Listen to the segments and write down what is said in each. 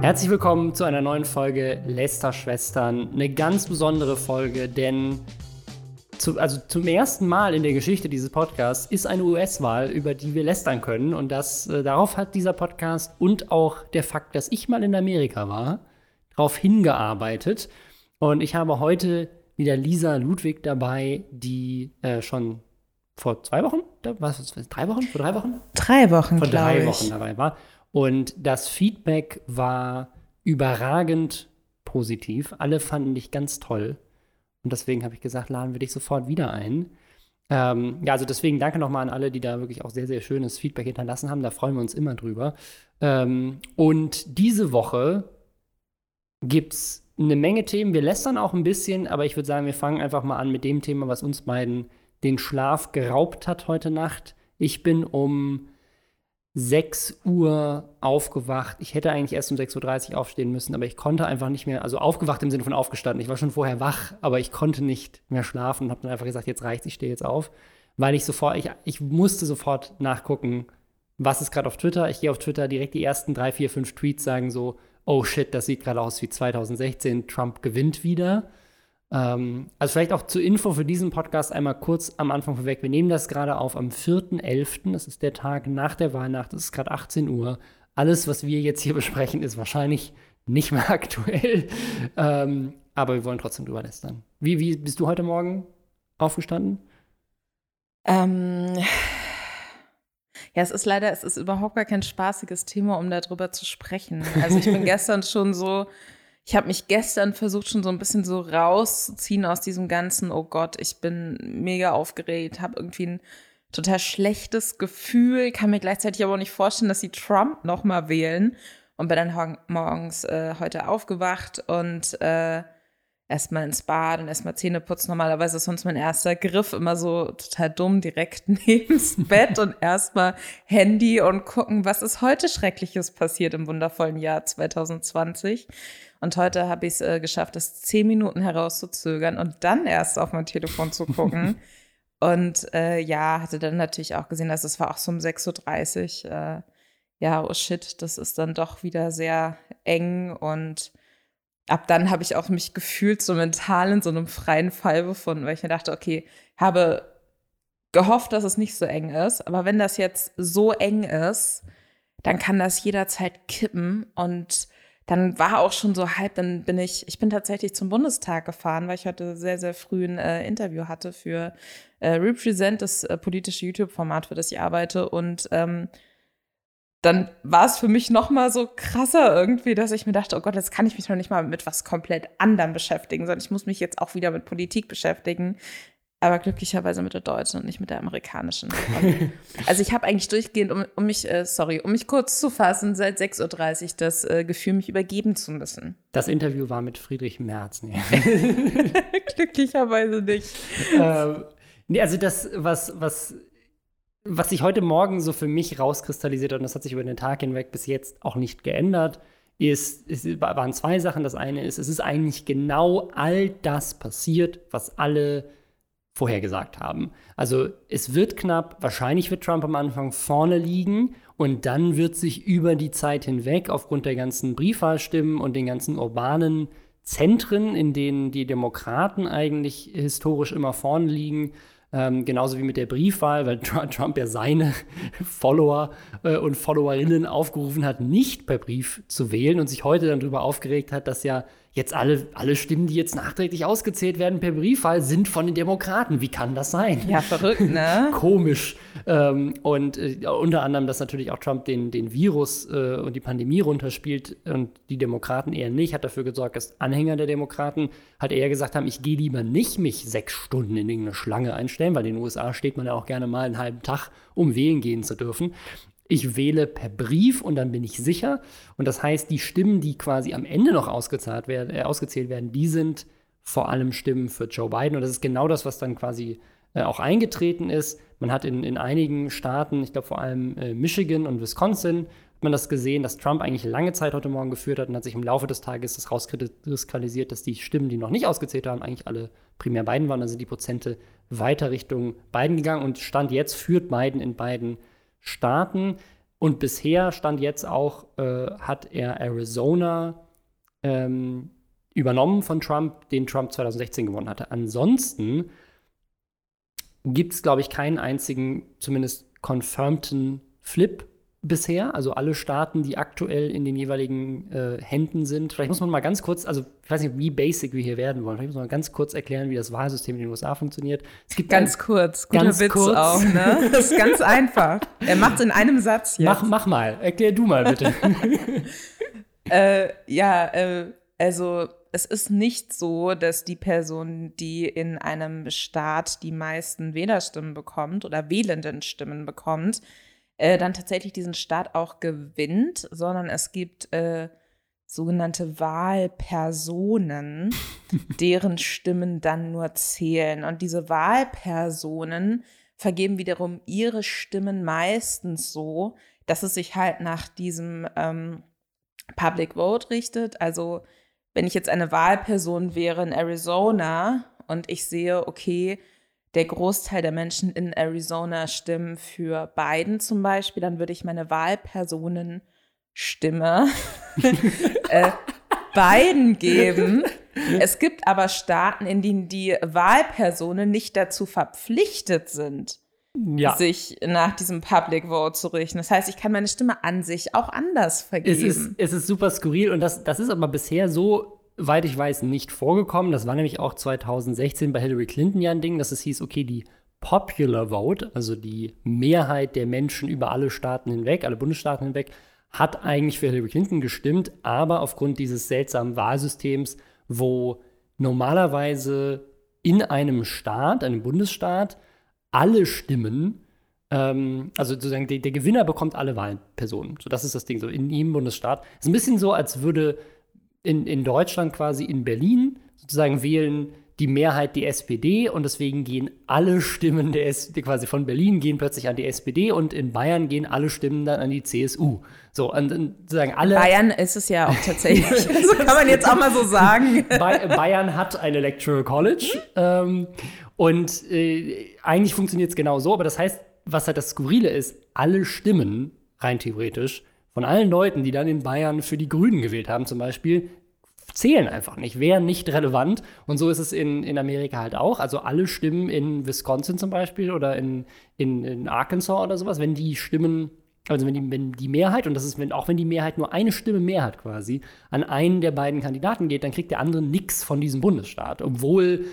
Herzlich willkommen zu einer neuen Folge Lester-Schwestern. Eine ganz besondere Folge, denn zu, also zum ersten Mal in der Geschichte dieses Podcasts ist eine US-Wahl, über die wir lästern können. Und das, äh, darauf hat dieser Podcast und auch der Fakt, dass ich mal in Amerika war, darauf hingearbeitet. Und ich habe heute wieder Lisa Ludwig dabei, die äh, schon vor zwei Wochen, was, drei Wochen, vor drei Wochen? Drei Wochen, Vor drei. Wochen dabei war. Und das Feedback war überragend positiv. Alle fanden dich ganz toll. Und deswegen habe ich gesagt, laden wir dich sofort wieder ein. Ähm, ja, also deswegen danke nochmal an alle, die da wirklich auch sehr, sehr schönes Feedback hinterlassen haben. Da freuen wir uns immer drüber. Ähm, und diese Woche gibt es eine Menge Themen. Wir lästern auch ein bisschen, aber ich würde sagen, wir fangen einfach mal an mit dem Thema, was uns beiden den Schlaf geraubt hat heute Nacht. Ich bin um 6 Uhr aufgewacht. Ich hätte eigentlich erst um 6.30 Uhr aufstehen müssen, aber ich konnte einfach nicht mehr, also aufgewacht im Sinne von aufgestanden. Ich war schon vorher wach, aber ich konnte nicht mehr schlafen und habe dann einfach gesagt, jetzt reicht's, ich stehe jetzt auf. Weil ich sofort, ich, ich musste sofort nachgucken, was ist gerade auf Twitter. Ich gehe auf Twitter, direkt die ersten drei, vier, fünf Tweets sagen so, oh shit, das sieht gerade aus wie 2016, Trump gewinnt wieder. Ähm, also vielleicht auch zur Info für diesen Podcast einmal kurz am Anfang vorweg. Wir nehmen das gerade auf am 4.11., das ist der Tag nach der Weihnacht, es ist gerade 18 Uhr. Alles, was wir jetzt hier besprechen, ist wahrscheinlich nicht mehr aktuell. Ähm, aber wir wollen trotzdem drüber lästern. Wie, wie bist du heute Morgen aufgestanden? Ähm, ja, es ist leider, es ist überhaupt gar kein spaßiges Thema, um darüber zu sprechen. Also ich bin gestern schon so, ich habe mich gestern versucht, schon so ein bisschen so rauszuziehen aus diesem ganzen, oh Gott, ich bin mega aufgeregt, habe irgendwie ein total schlechtes Gefühl, kann mir gleichzeitig aber auch nicht vorstellen, dass sie Trump nochmal wählen. Und bin dann morgens äh, heute aufgewacht und äh, erstmal ins Bad und erstmal Zähne putzen. Normalerweise ist sonst mein erster Griff immer so total dumm, direkt neben's Bett und erstmal Handy und gucken, was ist heute Schreckliches passiert im wundervollen Jahr 2020. Und heute habe ich es äh, geschafft, das zehn Minuten herauszuzögern und dann erst auf mein Telefon zu gucken. und äh, ja, hatte dann natürlich auch gesehen, dass es war auch so um 6.30 Uhr. Äh, ja, oh shit, das ist dann doch wieder sehr eng und ab dann habe ich auch mich gefühlt so mental in so einem freien Fall befunden, weil ich mir dachte, okay, habe gehofft, dass es nicht so eng ist, aber wenn das jetzt so eng ist, dann kann das jederzeit kippen und dann war auch schon so halb, dann bin ich, ich bin tatsächlich zum Bundestag gefahren, weil ich heute sehr, sehr früh ein äh, Interview hatte für äh, Represent, das äh, politische YouTube-Format, für das ich arbeite und ähm, dann war es für mich noch mal so krasser irgendwie, dass ich mir dachte, oh Gott, jetzt kann ich mich noch nicht mal mit was komplett anderem beschäftigen, sondern ich muss mich jetzt auch wieder mit Politik beschäftigen. Aber glücklicherweise mit der deutschen und nicht mit der amerikanischen. also ich habe eigentlich durchgehend, um, um, mich, äh, sorry, um mich kurz zu fassen, seit 6.30 Uhr das äh, Gefühl, mich übergeben zu müssen. Das Interview war mit Friedrich Merz. Nee. glücklicherweise nicht. ähm, nee, also das, was, was was sich heute Morgen so für mich rauskristallisiert hat, und das hat sich über den Tag hinweg bis jetzt auch nicht geändert, ist, es waren zwei Sachen. Das eine ist, es ist eigentlich genau all das passiert, was alle vorhergesagt haben. Also es wird knapp, wahrscheinlich wird Trump am Anfang vorne liegen und dann wird sich über die Zeit hinweg aufgrund der ganzen Briefwahlstimmen und den ganzen urbanen Zentren, in denen die Demokraten eigentlich historisch immer vorne liegen, ähm, genauso wie mit der Briefwahl, weil Trump ja seine Follower äh, und Followerinnen aufgerufen hat, nicht per Brief zu wählen und sich heute dann darüber aufgeregt hat, dass ja jetzt alle, alle Stimmen, die jetzt nachträglich ausgezählt werden per Briefwahl, sind von den Demokraten. Wie kann das sein? Ja, verrückt, ne? Komisch. Ähm, und äh, unter anderem, dass natürlich auch Trump den, den Virus äh, und die Pandemie runterspielt und die Demokraten eher nicht, hat dafür gesorgt, dass Anhänger der Demokraten halt eher gesagt haben, ich gehe lieber nicht mich sechs Stunden in irgendeine Schlange einstellen, weil in den USA steht man ja auch gerne mal einen halben Tag, um wählen gehen zu dürfen. Ich wähle per Brief und dann bin ich sicher. Und das heißt, die Stimmen, die quasi am Ende noch ausgezahlt werden, äh, ausgezählt werden, die sind vor allem Stimmen für Joe Biden. Und das ist genau das, was dann quasi äh, auch eingetreten ist. Man hat in, in einigen Staaten, ich glaube vor allem äh, Michigan und Wisconsin, hat man das gesehen, dass Trump eigentlich lange Zeit heute Morgen geführt hat und hat sich im Laufe des Tages das rauskristallisiert, dass die Stimmen, die noch nicht ausgezählt haben, eigentlich alle primär Biden waren. Sind die Prozente weiter Richtung Biden gegangen und Stand jetzt führt Biden in beiden Staaten. Und bisher stand jetzt auch, äh, hat er Arizona ähm, übernommen von Trump, den Trump 2016 gewonnen hatte. Ansonsten gibt es, glaube ich, keinen einzigen, zumindest confirmten Flip bisher. Also alle Staaten, die aktuell in den jeweiligen äh, Händen sind. Vielleicht muss man mal ganz kurz, also ich weiß nicht, wie basic wir hier werden wollen. Vielleicht muss man mal ganz kurz erklären, wie das Wahlsystem in den USA funktioniert. Es gibt ganz ein, kurz, guter ganz Witz kurz. auch. Ne? Das ist ganz einfach. Er macht es in einem Satz jetzt. Mach, mach mal, erklär du mal bitte. äh, ja, äh, also es ist nicht so, dass die Person, die in einem Staat die meisten Wählerstimmen bekommt oder wählenden Stimmen bekommt, äh, dann tatsächlich diesen Staat auch gewinnt, sondern es gibt äh, sogenannte Wahlpersonen, deren Stimmen dann nur zählen. Und diese Wahlpersonen vergeben wiederum ihre Stimmen meistens so, dass es sich halt nach diesem ähm, Public Vote richtet. Also wenn ich jetzt eine Wahlperson wäre in Arizona und ich sehe, okay, der Großteil der Menschen in Arizona stimmen für Biden zum Beispiel, dann würde ich meine Wahlpersonenstimme äh, Biden geben. Es gibt aber Staaten, in denen die Wahlpersonen nicht dazu verpflichtet sind, ja. sich nach diesem Public Vote zu richten. Das heißt, ich kann meine Stimme an sich auch anders vergeben. Es ist, es ist super skurril und das, das ist aber bisher so, weit ich weiß, nicht vorgekommen. Das war nämlich auch 2016 bei Hillary Clinton ja ein Ding, dass es hieß, okay, die Popular Vote, also die Mehrheit der Menschen über alle Staaten hinweg, alle Bundesstaaten hinweg, hat eigentlich für Hillary Clinton gestimmt, aber aufgrund dieses seltsamen Wahlsystems, wo normalerweise in einem Staat, einem Bundesstaat, alle Stimmen, ähm, also sozusagen der, der, Gewinner bekommt alle Wahlpersonen. So, das ist das Ding, so in jedem Bundesstaat. Es ist ein bisschen so, als würde in, in Deutschland quasi in Berlin sozusagen wählen die Mehrheit die SPD und deswegen gehen alle Stimmen der SPD quasi von Berlin gehen plötzlich an die SPD und in Bayern gehen alle Stimmen dann an die CSU. So, und, und sozusagen alle. Bayern ist es ja auch tatsächlich. so kann man jetzt auch mal so sagen. Bayern hat ein Electoral College. Ähm, und äh, eigentlich funktioniert es genau so, aber das heißt, was halt das Skurrile ist, alle Stimmen, rein theoretisch, von allen Leuten, die dann in Bayern für die Grünen gewählt haben, zum Beispiel, zählen einfach nicht, wären nicht relevant. Und so ist es in, in Amerika halt auch. Also alle Stimmen in Wisconsin zum Beispiel oder in, in, in Arkansas oder sowas, wenn die Stimmen, also wenn die, wenn die Mehrheit, und das ist, wenn, auch wenn die Mehrheit nur eine Stimme mehr hat quasi, an einen der beiden Kandidaten geht, dann kriegt der andere nichts von diesem Bundesstaat, obwohl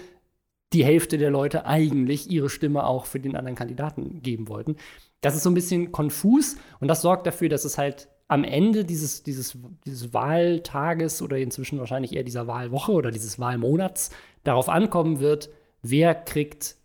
die Hälfte der Leute eigentlich ihre Stimme auch für den anderen Kandidaten geben wollten. Das ist so ein bisschen konfus und das sorgt dafür, dass es halt am Ende dieses, dieses, dieses Wahltages oder inzwischen wahrscheinlich eher dieser Wahlwoche oder dieses Wahlmonats darauf ankommen wird, wer kriegt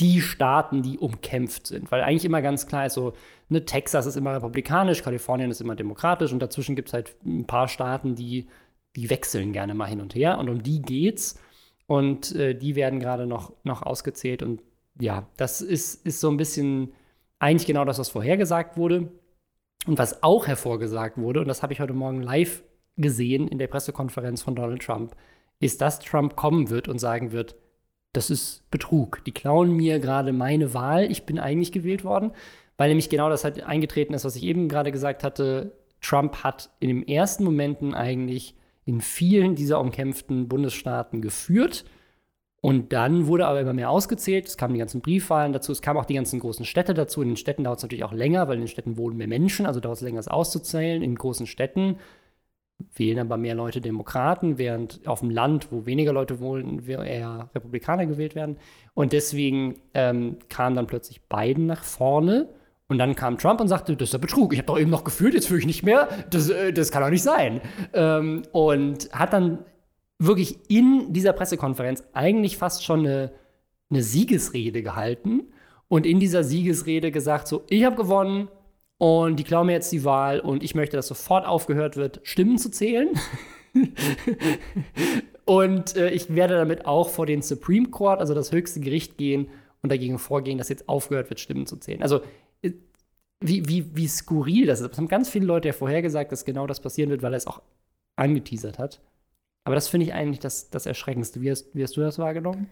die Staaten, die umkämpft sind. Weil eigentlich immer ganz klar ist so, ne, Texas ist immer republikanisch, Kalifornien ist immer demokratisch und dazwischen gibt es halt ein paar Staaten, die, die wechseln gerne mal hin und her und um die geht's. Und äh, die werden gerade noch, noch ausgezählt. Und ja, das ist, ist so ein bisschen eigentlich genau das, was vorhergesagt wurde. Und was auch hervorgesagt wurde, und das habe ich heute Morgen live gesehen in der Pressekonferenz von Donald Trump, ist, dass Trump kommen wird und sagen wird, das ist Betrug. Die klauen mir gerade meine Wahl. Ich bin eigentlich gewählt worden, weil nämlich genau das halt eingetreten ist, was ich eben gerade gesagt hatte. Trump hat in den ersten Momenten eigentlich in vielen dieser umkämpften Bundesstaaten geführt. Und dann wurde aber immer mehr ausgezählt. Es kamen die ganzen Briefwahlen dazu. Es kamen auch die ganzen großen Städte dazu. In den Städten dauert es natürlich auch länger, weil in den Städten wohnen mehr Menschen. Also dauert es länger, es auszuzählen. In großen Städten wählen aber mehr Leute Demokraten, während auf dem Land, wo weniger Leute wohnen, eher Republikaner gewählt werden. Und deswegen ähm, kam dann plötzlich Biden nach vorne. Und dann kam Trump und sagte, das ist ja Betrug. Ich habe doch eben noch gefühlt, jetzt fühle ich nicht mehr. Das, äh, das kann doch nicht sein. Ähm, und hat dann wirklich in dieser Pressekonferenz eigentlich fast schon eine, eine Siegesrede gehalten und in dieser Siegesrede gesagt, so, ich habe gewonnen und die klauen mir jetzt die Wahl und ich möchte, dass sofort aufgehört wird, Stimmen zu zählen. und äh, ich werde damit auch vor den Supreme Court, also das höchste Gericht, gehen und dagegen vorgehen, dass jetzt aufgehört wird, Stimmen zu zählen. Also wie, wie, wie skurril das ist. Das haben ganz viele Leute ja vorhergesagt, dass genau das passieren wird, weil er es auch angeteasert hat. Aber das finde ich eigentlich das, das Erschreckendste. Wie hast, wie hast du das wahrgenommen?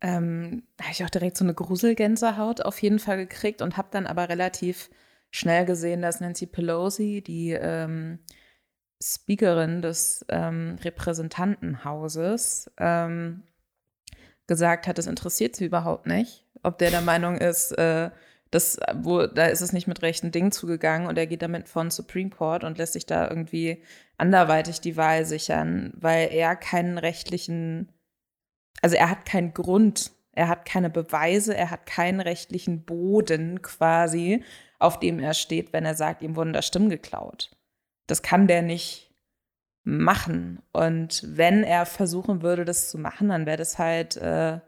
Ähm, habe ich auch direkt so eine Gruselgänsehaut auf jeden Fall gekriegt und habe dann aber relativ schnell gesehen, dass Nancy Pelosi, die ähm, Speakerin des ähm, Repräsentantenhauses, ähm, gesagt hat, das interessiert sie überhaupt nicht, ob der der Meinung ist, äh, das, wo, da ist es nicht mit rechten Dingen zugegangen und er geht damit von Supreme Court und lässt sich da irgendwie anderweitig die Wahl sichern, weil er keinen rechtlichen, also er hat keinen Grund, er hat keine Beweise, er hat keinen rechtlichen Boden quasi, auf dem er steht, wenn er sagt, ihm wurden da Stimmen geklaut. Das kann der nicht machen. Und wenn er versuchen würde, das zu machen, dann wäre das halt äh,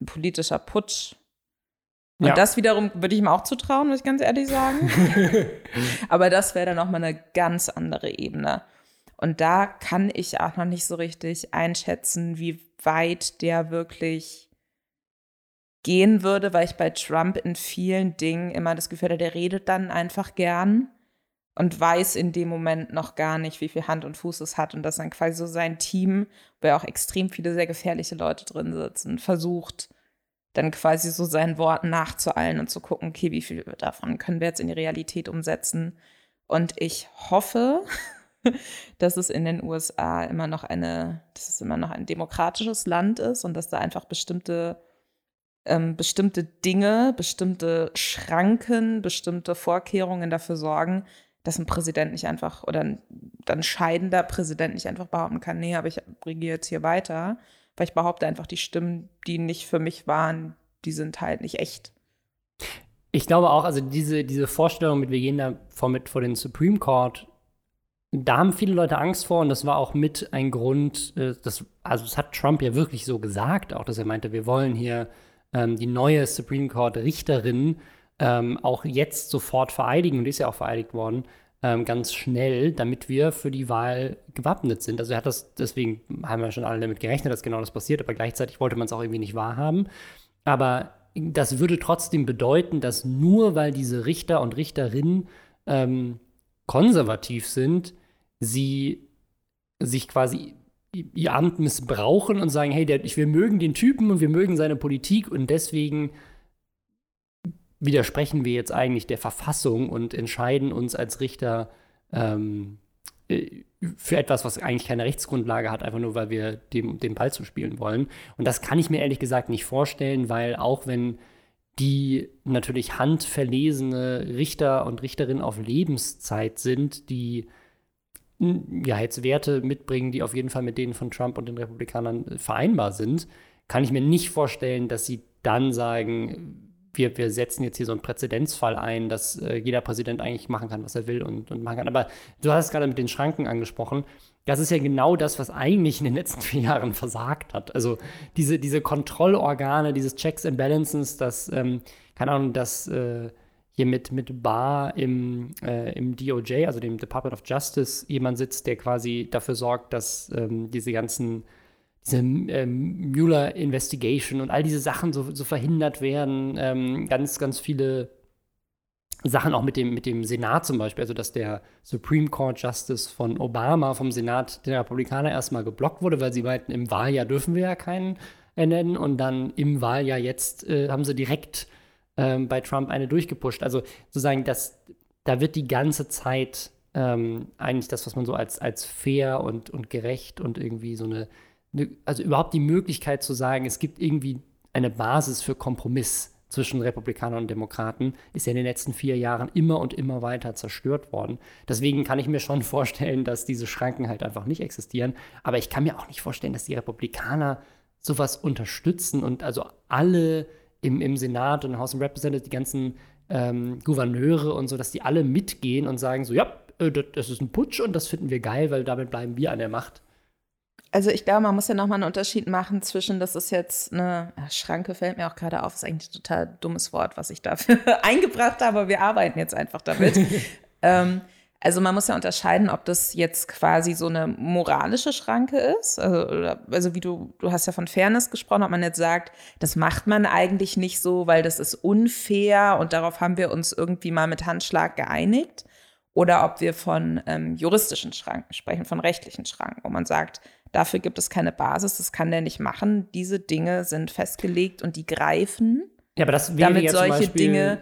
ein politischer Putsch. Und ja. das wiederum würde ich ihm auch zutrauen, muss ich ganz ehrlich sagen. Aber das wäre dann nochmal eine ganz andere Ebene. Und da kann ich auch noch nicht so richtig einschätzen, wie weit der wirklich gehen würde, weil ich bei Trump in vielen Dingen immer das Gefühl hatte, der redet dann einfach gern und weiß in dem Moment noch gar nicht, wie viel Hand und Fuß es hat und dass dann quasi so sein Team, wo ja auch extrem viele sehr gefährliche Leute drin sitzen, versucht, dann quasi so seinen Worten nachzueilen und zu gucken, okay, wie viel davon können wir jetzt in die Realität umsetzen. Und ich hoffe, dass es in den USA immer noch eine, dass es immer noch ein demokratisches Land ist und dass da einfach bestimmte ähm, bestimmte Dinge, bestimmte Schranken, bestimmte Vorkehrungen dafür sorgen, dass ein Präsident nicht einfach oder ein dann scheidender Präsident nicht einfach behaupten kann, nee, aber ich regiere jetzt hier weiter, weil ich behaupte einfach, die Stimmen, die nicht für mich waren, die sind halt nicht echt. Ich glaube auch, also diese, diese Vorstellung mit, wir gehen da vor, mit, vor den Supreme Court, da haben viele Leute Angst vor und das war auch mit ein Grund, äh, das, also das hat Trump ja wirklich so gesagt, auch dass er meinte, wir wollen hier ähm, die neue Supreme Court Richterin ähm, auch jetzt sofort vereidigen, und die ist ja auch vereidigt worden, ähm, ganz schnell, damit wir für die Wahl gewappnet sind. Also er hat das, deswegen haben wir schon alle damit gerechnet, dass genau das passiert, aber gleichzeitig wollte man es auch irgendwie nicht wahrhaben. Aber das würde trotzdem bedeuten, dass nur weil diese Richter und Richterinnen ähm, konservativ sind, sie sich quasi ihr Amt missbrauchen und sagen, hey, der, wir mögen den Typen und wir mögen seine Politik und deswegen widersprechen wir jetzt eigentlich der Verfassung und entscheiden uns als Richter ähm, äh, für etwas, was eigentlich keine Rechtsgrundlage hat, einfach nur, weil wir dem, den Ball zu spielen wollen. Und das kann ich mir ehrlich gesagt nicht vorstellen, weil auch wenn die natürlich handverlesene Richter und Richterinnen auf Lebenszeit sind, die ja jetzt Werte mitbringen, die auf jeden Fall mit denen von Trump und den Republikanern vereinbar sind, kann ich mir nicht vorstellen, dass sie dann sagen, wir, wir setzen jetzt hier so einen Präzedenzfall ein, dass äh, jeder Präsident eigentlich machen kann, was er will und, und machen kann. Aber du hast es gerade mit den Schranken angesprochen. Das ist ja genau das, was eigentlich in den letzten vier Jahren versagt hat. Also diese, diese Kontrollorgane, dieses Checks and Balances, das, ähm, keine Ahnung, das äh, hier mit, mit Barr im, äh, im DOJ, also dem Department of Justice, jemand sitzt, der quasi dafür sorgt, dass ähm, diese ganzen diese ähm, Mueller Investigation und all diese Sachen so, so verhindert werden. Ähm, ganz, ganz viele Sachen auch mit dem, mit dem Senat zum Beispiel, also dass der Supreme Court Justice von Obama vom Senat der Republikaner erstmal geblockt wurde, weil sie meinten, im Wahljahr dürfen wir ja keinen ernennen und dann im Wahljahr jetzt äh, haben sie direkt ähm, bei Trump eine durchgepusht. Also sozusagen, dass da wird die ganze Zeit ähm, eigentlich das, was man so als, als fair und, und gerecht und irgendwie so eine, also überhaupt die Möglichkeit zu sagen, es gibt irgendwie eine Basis für Kompromiss zwischen Republikanern und Demokraten, ist ja in den letzten vier Jahren immer und immer weiter zerstört worden. Deswegen kann ich mir schon vorstellen, dass diese Schranken halt einfach nicht existieren. Aber ich kann mir auch nicht vorstellen, dass die Republikaner sowas unterstützen und also alle im, im Senat und im House of Representatives, die ganzen ähm, Gouverneure und so, dass die alle mitgehen und sagen so, ja, äh, das ist ein Putsch und das finden wir geil, weil damit bleiben wir an der Macht. Also ich glaube, man muss ja nochmal einen Unterschied machen zwischen, das ist jetzt eine Schranke, fällt mir auch gerade auf, ist eigentlich ein total dummes Wort, was ich dafür eingebracht habe, aber wir arbeiten jetzt einfach damit. ähm, also man muss ja unterscheiden, ob das jetzt quasi so eine moralische Schranke ist. Also, oder, also wie du, du hast ja von Fairness gesprochen, ob man jetzt sagt, das macht man eigentlich nicht so, weil das ist unfair und darauf haben wir uns irgendwie mal mit Handschlag geeinigt. Oder ob wir von ähm, juristischen Schranken sprechen, von rechtlichen Schranken, wo man sagt, Dafür gibt es keine Basis, das kann der nicht machen. Diese Dinge sind festgelegt und die greifen. Ja, aber das wäre damit ja solche Beispiel, Dinge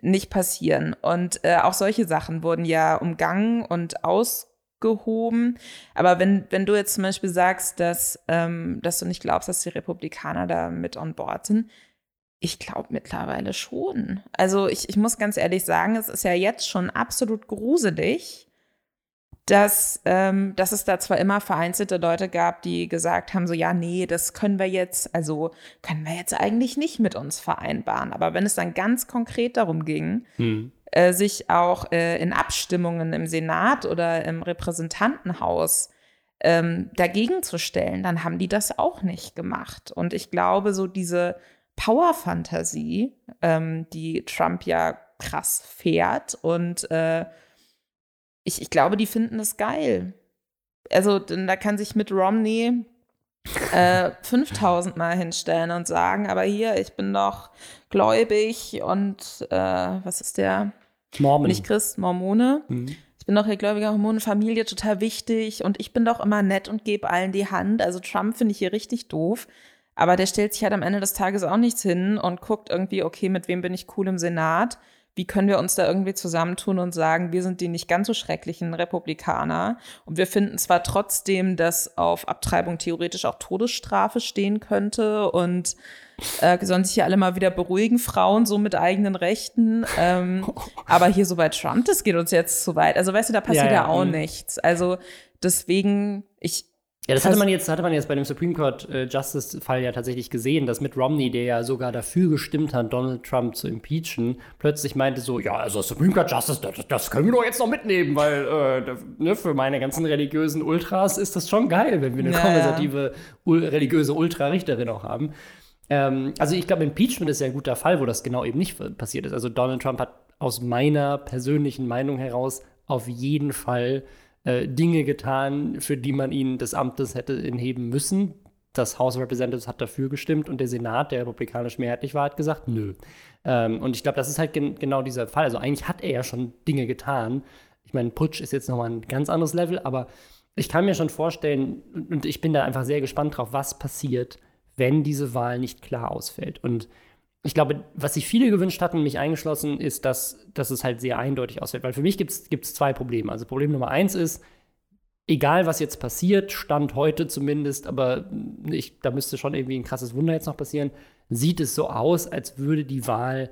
nicht passieren. Und äh, auch solche Sachen wurden ja umgangen und ausgehoben. Aber wenn, wenn du jetzt zum Beispiel sagst, dass, ähm, dass du nicht glaubst, dass die Republikaner da mit on board sind, ich glaube mittlerweile schon. Also ich, ich muss ganz ehrlich sagen, es ist ja jetzt schon absolut gruselig, dass, ähm, dass es da zwar immer vereinzelte Leute gab, die gesagt haben, so ja, nee, das können wir jetzt, also können wir jetzt eigentlich nicht mit uns vereinbaren. Aber wenn es dann ganz konkret darum ging, hm. äh, sich auch äh, in Abstimmungen im Senat oder im Repräsentantenhaus ähm, dagegen zu stellen, dann haben die das auch nicht gemacht. Und ich glaube, so diese Power-Fantasie, ähm, die Trump ja krass fährt und äh, ich, ich glaube, die finden das geil. Also, da kann sich mit Romney äh, 5000 Mal hinstellen und sagen, aber hier, ich bin doch gläubig und äh, was ist der? Mormon. Nicht Christ, Mormone. Mhm. Ich bin doch hier gläubiger Hormonenfamilie total wichtig und ich bin doch immer nett und gebe allen die Hand. Also Trump finde ich hier richtig doof. Aber der stellt sich halt am Ende des Tages auch nichts hin und guckt irgendwie, okay, mit wem bin ich cool im Senat? Wie können wir uns da irgendwie zusammentun und sagen, wir sind die nicht ganz so schrecklichen Republikaner und wir finden zwar trotzdem, dass auf Abtreibung theoretisch auch Todesstrafe stehen könnte und äh, sollen sich hier alle mal wieder beruhigen, Frauen so mit eigenen Rechten, ähm, aber hier so bei Trump, das geht uns jetzt zu weit. Also weißt du, da passiert ja, ja. ja auch mhm. nichts. Also deswegen, ich, ja, das hatte man jetzt, hatte man jetzt bei dem Supreme Court äh, Justice Fall ja tatsächlich gesehen, dass mit Romney, der ja sogar dafür gestimmt hat, Donald Trump zu impeachen, plötzlich meinte so, ja, also Supreme Court Justice, das, das können wir doch jetzt noch mitnehmen, weil äh, ne, für meine ganzen religiösen Ultras ist das schon geil, wenn wir eine naja. konservative ul religiöse Ultrarichterin auch haben. Ähm, also ich glaube, Impeachment ist ja ein guter Fall, wo das genau eben nicht passiert ist. Also Donald Trump hat aus meiner persönlichen Meinung heraus auf jeden Fall äh, Dinge getan, für die man ihn des Amtes hätte entheben müssen. Das House of Representatives hat dafür gestimmt und der Senat, der republikanisch mehrheitlich war, hat gesagt, nö. Ähm, und ich glaube, das ist halt gen genau dieser Fall. Also eigentlich hat er ja schon Dinge getan. Ich meine, Putsch ist jetzt nochmal ein ganz anderes Level, aber ich kann mir schon vorstellen, und ich bin da einfach sehr gespannt drauf, was passiert, wenn diese Wahl nicht klar ausfällt. Und ich glaube, was sich viele gewünscht hatten, mich eingeschlossen, ist, dass, dass es halt sehr eindeutig ausfällt. Weil für mich gibt es zwei Probleme. Also Problem Nummer eins ist, egal was jetzt passiert, Stand heute zumindest, aber ich, da müsste schon irgendwie ein krasses Wunder jetzt noch passieren, sieht es so aus, als würde die Wahl,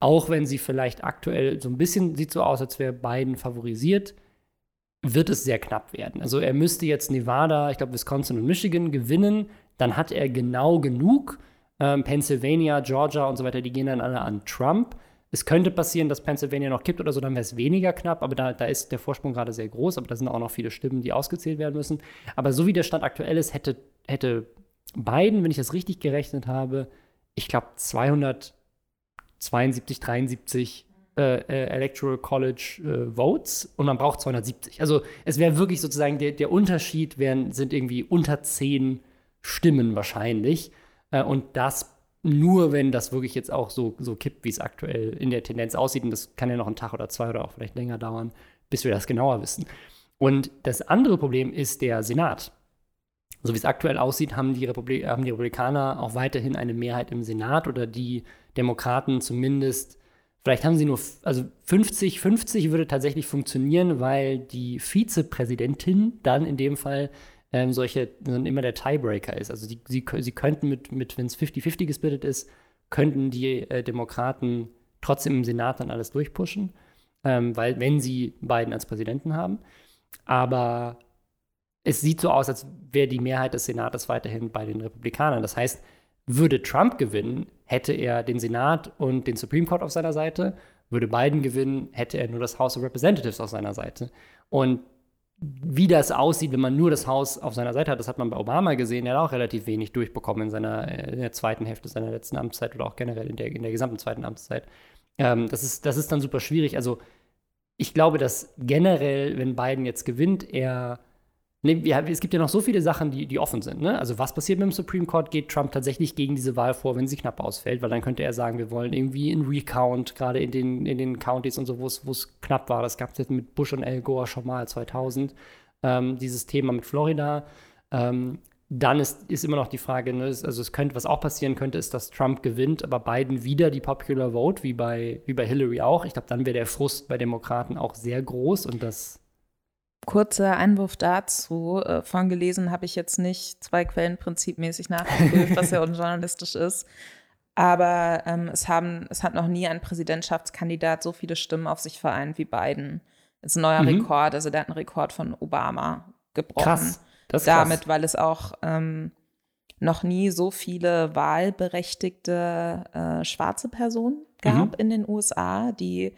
auch wenn sie vielleicht aktuell so ein bisschen sieht so aus, als wäre Biden favorisiert, wird es sehr knapp werden. Also er müsste jetzt Nevada, ich glaube Wisconsin und Michigan gewinnen, dann hat er genau genug ähm, Pennsylvania, Georgia und so weiter, die gehen dann alle an Trump. Es könnte passieren, dass Pennsylvania noch kippt oder so, dann wäre es weniger knapp, aber da, da ist der Vorsprung gerade sehr groß, aber da sind auch noch viele Stimmen, die ausgezählt werden müssen. Aber so wie der Stand aktuell ist, hätte, hätte Biden, wenn ich das richtig gerechnet habe, ich glaube 272, 73 äh, Electoral College äh, Votes und man braucht 270. Also es wäre wirklich sozusagen der, der Unterschied wären, sind irgendwie unter 10 Stimmen wahrscheinlich. Äh, und das nur, wenn das wirklich jetzt auch so, so kippt, wie es aktuell in der Tendenz aussieht. Und das kann ja noch einen Tag oder zwei oder auch vielleicht länger dauern, bis wir das genauer wissen. Und das andere Problem ist der Senat. So wie es aktuell aussieht, haben die, Republik haben die Republikaner auch weiterhin eine Mehrheit im Senat oder die Demokraten zumindest. Vielleicht haben sie nur, also 50, 50 würde tatsächlich funktionieren, weil die Vizepräsidentin dann in dem Fall ähm, solche, immer der Tiebreaker ist. Also die, sie, sie könnten mit, mit wenn es 50-50 gesplittet ist, könnten die äh, Demokraten trotzdem im Senat dann alles durchpushen, ähm, weil wenn sie Biden als Präsidenten haben. Aber es sieht so aus, als wäre die Mehrheit des Senates weiterhin bei den Republikanern. Das heißt, würde Trump gewinnen, hätte er den Senat und den Supreme Court auf seiner Seite. Würde Biden gewinnen, hätte er nur das House of Representatives auf seiner Seite. Und wie das aussieht, wenn man nur das Haus auf seiner Seite hat. Das hat man bei Obama gesehen. Er hat auch relativ wenig durchbekommen in seiner äh, in der zweiten Hälfte seiner letzten Amtszeit oder auch generell in der, in der gesamten zweiten Amtszeit. Ähm, das, ist, das ist dann super schwierig. Also ich glaube, dass generell, wenn Biden jetzt gewinnt, er es gibt ja noch so viele Sachen, die, die offen sind. Ne? Also was passiert mit dem Supreme Court? Geht Trump tatsächlich gegen diese Wahl vor, wenn sie knapp ausfällt? Weil dann könnte er sagen, wir wollen irgendwie einen Recount, gerade in den, in den Counties und so, wo es knapp war. Das gab es jetzt mit Bush und Al Gore schon mal 2000. Ähm, dieses Thema mit Florida. Ähm, dann ist, ist immer noch die Frage, ne, also es könnte, was auch passieren könnte, ist, dass Trump gewinnt, aber Biden wieder die Popular Vote, wie bei, wie bei Hillary auch. Ich glaube, dann wäre der Frust bei Demokraten auch sehr groß und das. Kurzer Einwurf dazu. Äh, von gelesen habe ich jetzt nicht zwei Quellen prinzipmäßig nachgeprüft, was ja unjournalistisch ist. Aber ähm, es, haben, es hat noch nie ein Präsidentschaftskandidat so viele Stimmen auf sich vereint wie Biden. Das ist ein neuer mhm. Rekord. Also der hat einen Rekord von Obama gebrochen. Krass. Das ist Damit, krass. weil es auch ähm, noch nie so viele wahlberechtigte äh, schwarze Personen gab mhm. in den USA, die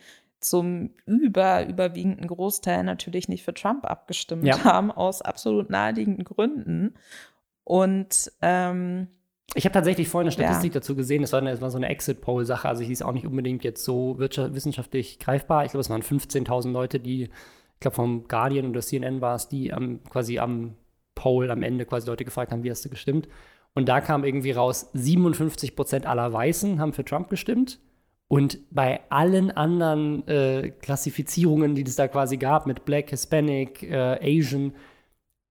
zum über, überwiegenden Großteil natürlich nicht für Trump abgestimmt ja. haben, aus absolut naheliegenden Gründen. Und ähm, ich habe tatsächlich vorhin eine Statistik ja. dazu gesehen, es war, war, so eine Exit-Poll-Sache, also die ist auch nicht unbedingt jetzt so wissenschaftlich greifbar. Ich glaube, es waren 15.000 Leute, die, ich glaube, vom Guardian oder CNN war es, die am, quasi am Poll am Ende quasi Leute gefragt haben, wie hast du gestimmt? Und da kam irgendwie raus, 57 Prozent aller Weißen haben für Trump gestimmt. Und bei allen anderen äh, Klassifizierungen, die es da quasi gab, mit Black, Hispanic, äh, Asian,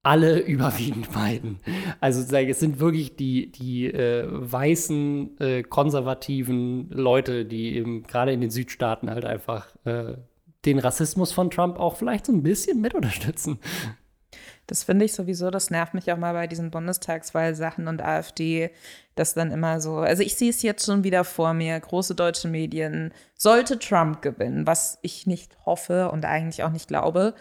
alle überwiegend Biden. Also es sind wirklich die, die äh, weißen, äh, konservativen Leute, die eben gerade in den Südstaaten halt einfach äh, den Rassismus von Trump auch vielleicht so ein bisschen mit unterstützen. Das finde ich sowieso, das nervt mich auch mal bei diesen Bundestagswahlsachen und AfD, dass dann immer so, also ich sehe es jetzt schon wieder vor mir, große deutsche Medien, sollte Trump gewinnen, was ich nicht hoffe und eigentlich auch nicht glaube,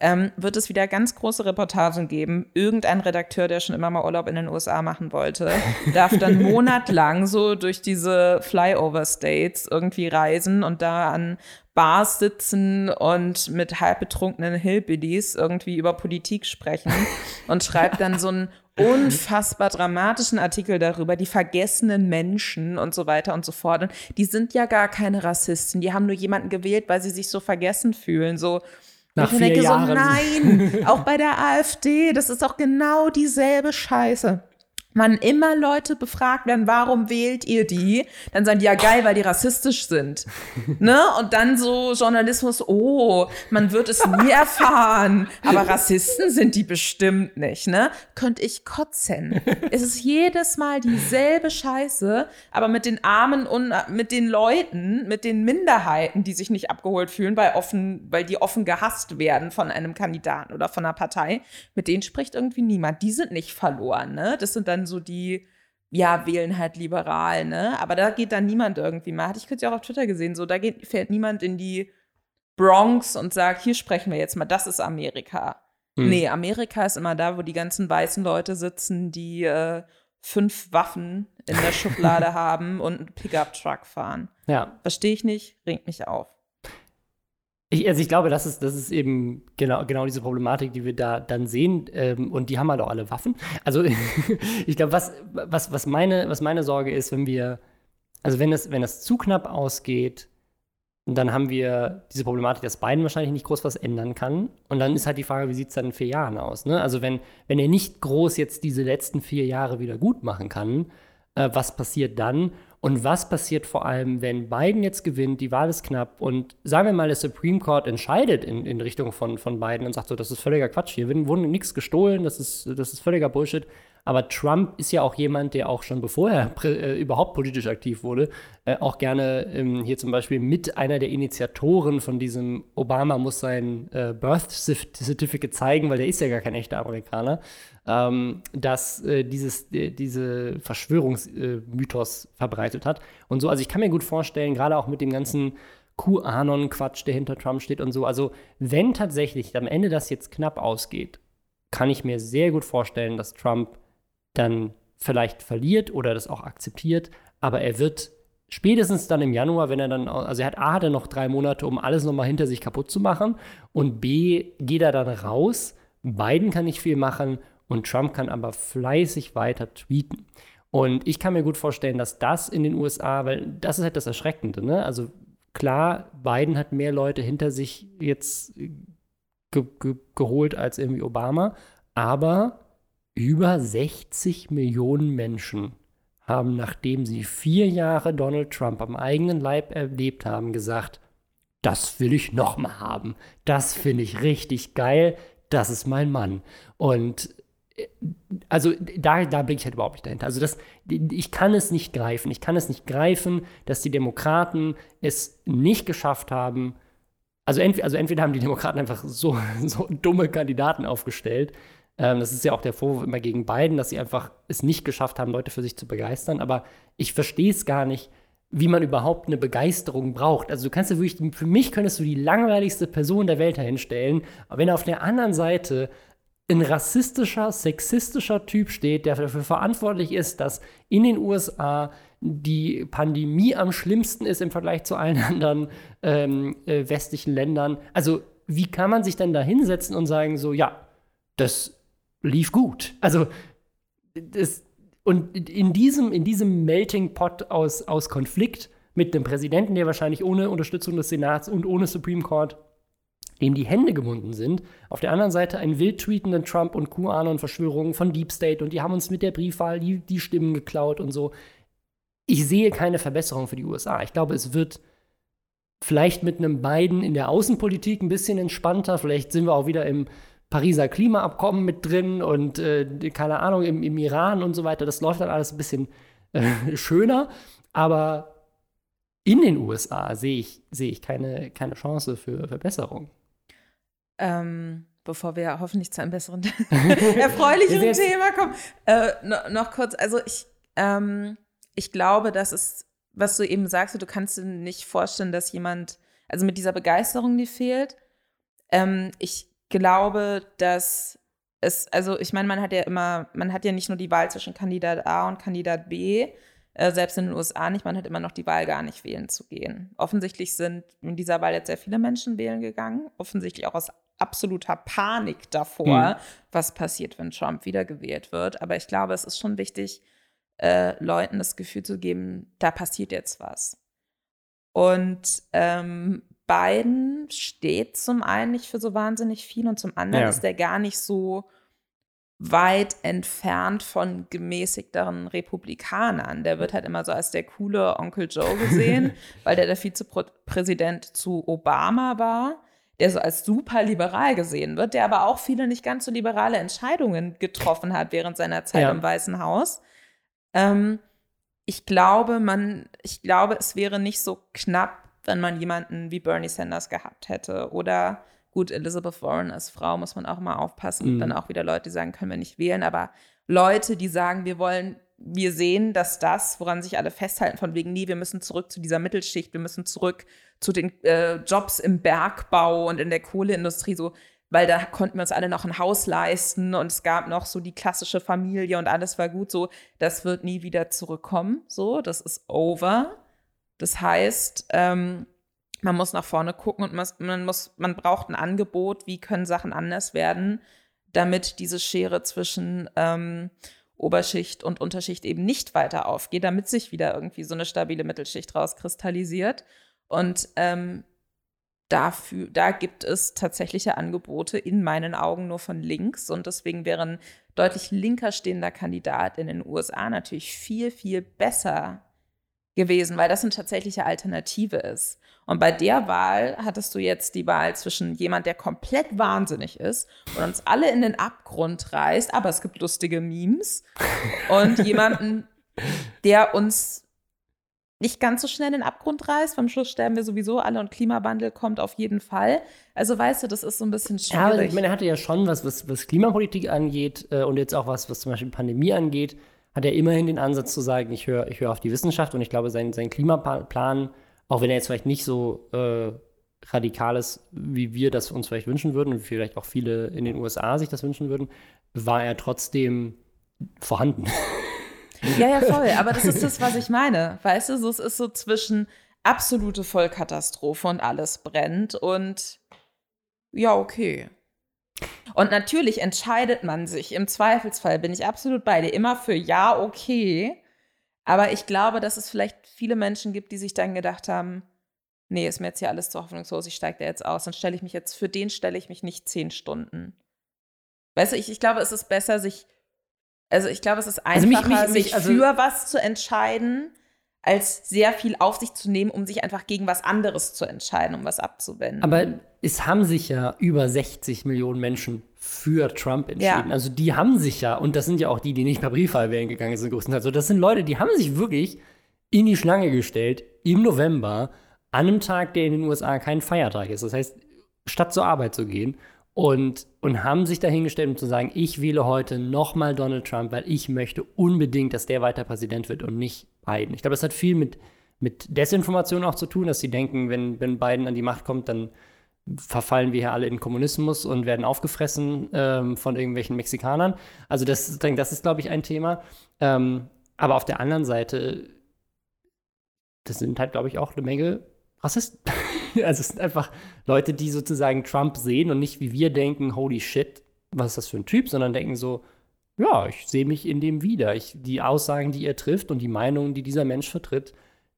ähm, wird es wieder ganz große Reportagen geben. Irgendein Redakteur, der schon immer mal Urlaub in den USA machen wollte, darf dann monatlang so durch diese Flyover-States irgendwie reisen und da an Bars sitzen und mit halb betrunkenen Hillbillies irgendwie über Politik sprechen und schreibt dann so einen unfassbar dramatischen Artikel darüber, die vergessenen Menschen und so weiter und so fort. Und die sind ja gar keine Rassisten, die haben nur jemanden gewählt, weil sie sich so vergessen fühlen, so nach ich vier denke Jahren. so, nein, auch bei der AfD, das ist doch genau dieselbe Scheiße man immer Leute befragt werden, warum wählt ihr die? Dann sagen die ja geil, weil die rassistisch sind. ne? Und dann so Journalismus, oh, man wird es nie erfahren, aber Rassisten sind die bestimmt nicht, ne? Könnte ich kotzen. es ist jedes Mal dieselbe Scheiße, aber mit den Armen und mit den Leuten, mit den Minderheiten, die sich nicht abgeholt fühlen, weil offen, weil die offen gehasst werden von einem Kandidaten oder von einer Partei, mit denen spricht irgendwie niemand. Die sind nicht verloren, ne? Das sind dann so die, ja, wählen halt liberal, ne? Aber da geht dann niemand irgendwie mal. Hatte ich kürzlich auch auf Twitter gesehen, so, da geht, fährt niemand in die Bronx und sagt, hier sprechen wir jetzt mal, das ist Amerika. Hm. Nee, Amerika ist immer da, wo die ganzen weißen Leute sitzen, die äh, fünf Waffen in der Schublade haben und einen Pickup-Truck fahren. Ja. Verstehe ich nicht, regt mich auf. Ich, also ich glaube, das ist, das ist eben genau, genau diese Problematik, die wir da dann sehen. Ähm, und die haben halt auch alle Waffen. Also ich glaube, was, was, was, meine, was meine Sorge ist, wenn wir, also wenn es, wenn es zu knapp ausgeht, dann haben wir diese Problematik, dass Biden wahrscheinlich nicht groß was ändern kann. Und dann ist halt die Frage, wie sieht es dann in vier Jahren aus? Ne? Also wenn, wenn er nicht groß jetzt diese letzten vier Jahre wieder gut machen kann, äh, was passiert dann? Und was passiert vor allem, wenn Biden jetzt gewinnt, die Wahl ist knapp und sagen wir mal, der Supreme Court entscheidet in, in Richtung von, von Biden und sagt so, das ist völliger Quatsch, hier wurde nichts gestohlen, das ist, das ist völliger Bullshit. Aber Trump ist ja auch jemand, der auch schon bevor er äh, überhaupt politisch aktiv wurde, äh, auch gerne ähm, hier zum Beispiel mit einer der Initiatoren von diesem Obama muss sein äh, Birth Certificate zeigen, weil der ist ja gar kein echter Amerikaner, ähm, dass äh, dieses, äh, diese Verschwörungsmythos verbreitet hat. Und so, also ich kann mir gut vorstellen, gerade auch mit dem ganzen QAnon-Quatsch, der hinter Trump steht und so. Also, wenn tatsächlich am Ende das jetzt knapp ausgeht, kann ich mir sehr gut vorstellen, dass Trump dann vielleicht verliert oder das auch akzeptiert, aber er wird spätestens dann im Januar, wenn er dann, also er hat A, hat er noch drei Monate, um alles nochmal hinter sich kaputt zu machen und B, geht er dann raus, Biden kann nicht viel machen und Trump kann aber fleißig weiter tweeten. Und ich kann mir gut vorstellen, dass das in den USA, weil das ist halt das Erschreckende, ne? Also klar, Biden hat mehr Leute hinter sich jetzt ge ge geholt als irgendwie Obama, aber über 60 Millionen Menschen haben, nachdem sie vier Jahre Donald Trump am eigenen Leib erlebt haben, gesagt, das will ich noch mal haben. Das finde ich richtig geil. Das ist mein Mann. Und also da, da blicke ich halt überhaupt nicht dahinter. Also das, ich kann es nicht greifen. Ich kann es nicht greifen, dass die Demokraten es nicht geschafft haben. Also, entweder, also entweder haben die Demokraten einfach so, so dumme Kandidaten aufgestellt. Ähm, das ist ja auch der Vorwurf immer gegen Biden, dass sie einfach es nicht geschafft haben, Leute für sich zu begeistern. Aber ich verstehe es gar nicht, wie man überhaupt eine Begeisterung braucht. Also du kannst ja wirklich, für mich könntest du die langweiligste Person der Welt dahinstellen, aber wenn auf der anderen Seite ein rassistischer, sexistischer Typ steht, der dafür verantwortlich ist, dass in den USA die Pandemie am schlimmsten ist im Vergleich zu allen anderen ähm, äh, westlichen Ländern. Also wie kann man sich denn da hinsetzen und sagen, so, ja, das lief gut. Also das, und in diesem, in diesem Melting Pot aus, aus Konflikt mit dem Präsidenten, der wahrscheinlich ohne Unterstützung des Senats und ohne Supreme Court dem die Hände gebunden sind. Auf der anderen Seite einen wild tweetenden Trump und QAnon-Verschwörungen von Deep State und die haben uns mit der Briefwahl die, die Stimmen geklaut und so. Ich sehe keine Verbesserung für die USA. Ich glaube, es wird vielleicht mit einem Biden in der Außenpolitik ein bisschen entspannter. Vielleicht sind wir auch wieder im Pariser Klimaabkommen mit drin und äh, keine Ahnung, im, im, Iran und so weiter. Das läuft dann alles ein bisschen äh, schöner. Aber in den USA sehe ich, sehe ich keine, keine Chance für Verbesserung. Ähm, bevor wir hoffentlich zu einem besseren, erfreulichen Thema kommen. Äh, no, noch kurz, also ich, ähm, ich glaube, dass es, was du eben sagst, du kannst dir nicht vorstellen, dass jemand, also mit dieser Begeisterung, die fehlt, ähm, ich glaube, dass es, also ich meine, man hat ja immer, man hat ja nicht nur die Wahl zwischen Kandidat A und Kandidat B, äh, selbst in den USA nicht, man hat immer noch die Wahl, gar nicht wählen zu gehen. Offensichtlich sind in dieser Wahl jetzt sehr viele Menschen wählen gegangen, offensichtlich auch aus absoluter Panik davor, mhm. was passiert, wenn Trump wiedergewählt wird. Aber ich glaube, es ist schon wichtig, äh, Leuten das Gefühl zu geben, da passiert jetzt was. Und ähm, Biden steht zum einen nicht für so wahnsinnig viel und zum anderen ja. ist er gar nicht so weit entfernt von gemäßigteren Republikanern. Der wird halt immer so als der coole Onkel Joe gesehen, weil der der Vizepräsident zu Obama war der so als super liberal gesehen wird, der aber auch viele nicht ganz so liberale Entscheidungen getroffen hat während seiner Zeit ja. im Weißen Haus. Ähm, ich glaube, man, ich glaube, es wäre nicht so knapp, wenn man jemanden wie Bernie Sanders gehabt hätte. Oder gut, Elizabeth Warren als Frau muss man auch mal aufpassen. Mhm. Dann auch wieder Leute, die sagen, können wir nicht wählen. Aber Leute, die sagen, wir wollen wir sehen, dass das, woran sich alle festhalten, von wegen, nee, wir müssen zurück zu dieser Mittelschicht, wir müssen zurück zu den äh, Jobs im Bergbau und in der Kohleindustrie, so, weil da konnten wir uns alle noch ein Haus leisten und es gab noch so die klassische Familie und alles war gut, so, das wird nie wieder zurückkommen, so, das ist over. Das heißt, ähm, man muss nach vorne gucken und man muss, man braucht ein Angebot, wie können Sachen anders werden, damit diese Schere zwischen ähm, Oberschicht und Unterschicht eben nicht weiter aufgeht, damit sich wieder irgendwie so eine stabile Mittelschicht rauskristallisiert. Und ähm, dafür, da gibt es tatsächliche Angebote in meinen Augen nur von links. Und deswegen wäre ein deutlich linker stehender Kandidat in den USA natürlich viel, viel besser gewesen, weil das eine tatsächliche Alternative ist. Und bei der Wahl hattest du jetzt die Wahl zwischen jemand, der komplett wahnsinnig ist und uns alle in den Abgrund reißt, aber es gibt lustige Memes, und jemanden, der uns nicht ganz so schnell in den Abgrund reißt. Am Schluss sterben wir sowieso alle und Klimawandel kommt auf jeden Fall. Also weißt du, das ist so ein bisschen schwierig. Ja, aber ich meine, er hatte ja schon, was, was, was Klimapolitik angeht äh, und jetzt auch was, was zum Beispiel Pandemie angeht, hat er immerhin den Ansatz zu sagen, ich höre ich hör auf die Wissenschaft und ich glaube, sein, sein Klimaplan, auch wenn er jetzt vielleicht nicht so äh, radikal ist, wie wir das uns vielleicht wünschen würden und vielleicht auch viele in den USA sich das wünschen würden, war er trotzdem vorhanden. Ja, ja, voll. Aber das ist das, was ich meine. Weißt du, es ist so zwischen absolute Vollkatastrophe und alles brennt und ja, okay. Und natürlich entscheidet man sich, im Zweifelsfall bin ich absolut bei dir, immer für ja, okay. Aber ich glaube, dass es vielleicht viele Menschen gibt, die sich dann gedacht haben, nee, ist mir jetzt hier alles zu hoffnungslos, ich steige da jetzt aus, dann stelle ich mich jetzt, für den stelle ich mich nicht zehn Stunden. Weißt du, ich, ich glaube, es ist besser, sich, also ich glaube, es ist einfacher, also mich, mich, mich, sich also für was zu entscheiden, als sehr viel auf sich zu nehmen, um sich einfach gegen was anderes zu entscheiden, um was abzuwenden. Aber es haben sich ja über 60 Millionen Menschen für Trump entschieden. Ja. Also die haben sich ja, und das sind ja auch die, die nicht per Briefwahl wählen gegangen sind, größtenteils. Also das sind Leute, die haben sich wirklich in die Schlange gestellt im November an einem Tag, der in den USA kein Feiertag ist. Das heißt, statt zur Arbeit zu gehen und, und haben sich dahingestellt, um zu sagen, ich wähle heute nochmal Donald Trump, weil ich möchte unbedingt, dass der weiter Präsident wird und nicht Biden. Ich glaube, das hat viel mit, mit Desinformation auch zu tun, dass sie denken, wenn, wenn Biden an die Macht kommt, dann verfallen wir hier alle in Kommunismus und werden aufgefressen ähm, von irgendwelchen Mexikanern. Also das, das ist, glaube ich, ein Thema. Ähm, aber auf der anderen Seite, das sind halt, glaube ich, auch eine Menge Rassisten. also es sind einfach Leute, die sozusagen Trump sehen und nicht wie wir denken, holy shit, was ist das für ein Typ, sondern denken so, ja, ich sehe mich in dem wieder. Ich, die Aussagen, die er trifft und die Meinungen, die dieser Mensch vertritt,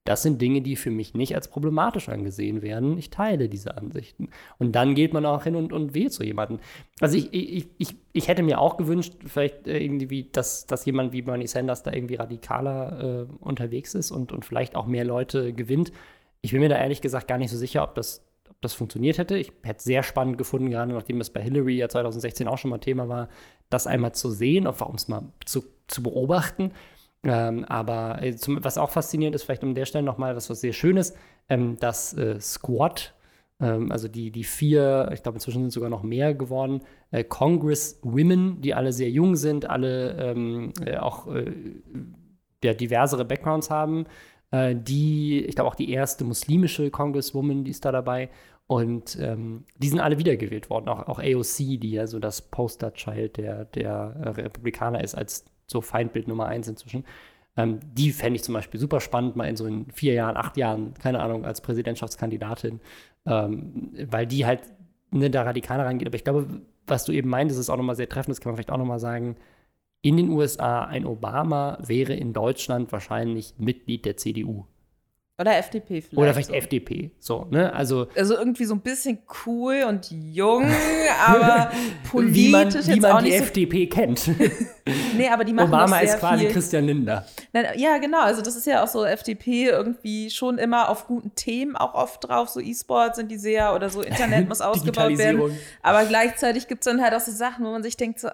das sind Dinge, die für mich nicht als problematisch angesehen werden. Ich teile diese Ansichten. Und dann geht man auch hin und, und wählt so jemanden. Also ich, ich, ich, ich hätte mir auch gewünscht, vielleicht irgendwie, dass, dass jemand wie Bernie Sanders da irgendwie radikaler äh, unterwegs ist und, und vielleicht auch mehr Leute gewinnt. Ich bin mir da ehrlich gesagt gar nicht so sicher, ob das, das funktioniert hätte. Ich hätte es sehr spannend gefunden, gerade nachdem es bei Hillary ja 2016 auch schon mal Thema war, das einmal zu sehen, um es mal zu, zu beobachten. Ähm, aber äh, zum, was auch faszinierend ist, vielleicht um der Stelle nochmal was, was sehr Schönes, ähm, das äh, Squad, ähm, also die, die vier, ich glaube inzwischen sind sogar noch mehr geworden, äh, Congress Women, die alle sehr jung sind, alle ähm, äh, auch äh, ja, diversere Backgrounds haben, äh, die, ich glaube auch die erste muslimische Congresswoman, die ist da dabei. Und ähm, die sind alle wiedergewählt worden, auch, auch AOC, die ja so das Posterchild der, der Republikaner ist, als so Feindbild Nummer eins inzwischen. Ähm, die fände ich zum Beispiel super spannend, mal in so in vier Jahren, acht Jahren, keine Ahnung, als Präsidentschaftskandidatin, ähm, weil die halt ne, da radikaler rangeht. Aber ich glaube, was du eben meintest, ist auch nochmal sehr treffend, das kann man vielleicht auch nochmal sagen. In den USA, ein Obama wäre in Deutschland wahrscheinlich Mitglied der CDU. Oder FDP vielleicht. Oder vielleicht so. FDP. So, ne? Also, also irgendwie so ein bisschen cool und jung, aber politisch wie man, jetzt wie man auch die nicht FDP kennt. nee, aber die machen Obama ist quasi viel. Christian Lindner. Nein, ja, genau. Also das ist ja auch so FDP irgendwie schon immer auf guten Themen auch oft drauf. So E-Sport sind die sehr oder so Internet muss ausgebaut werden. Aber gleichzeitig gibt es dann halt auch so Sachen, wo man sich denkt so,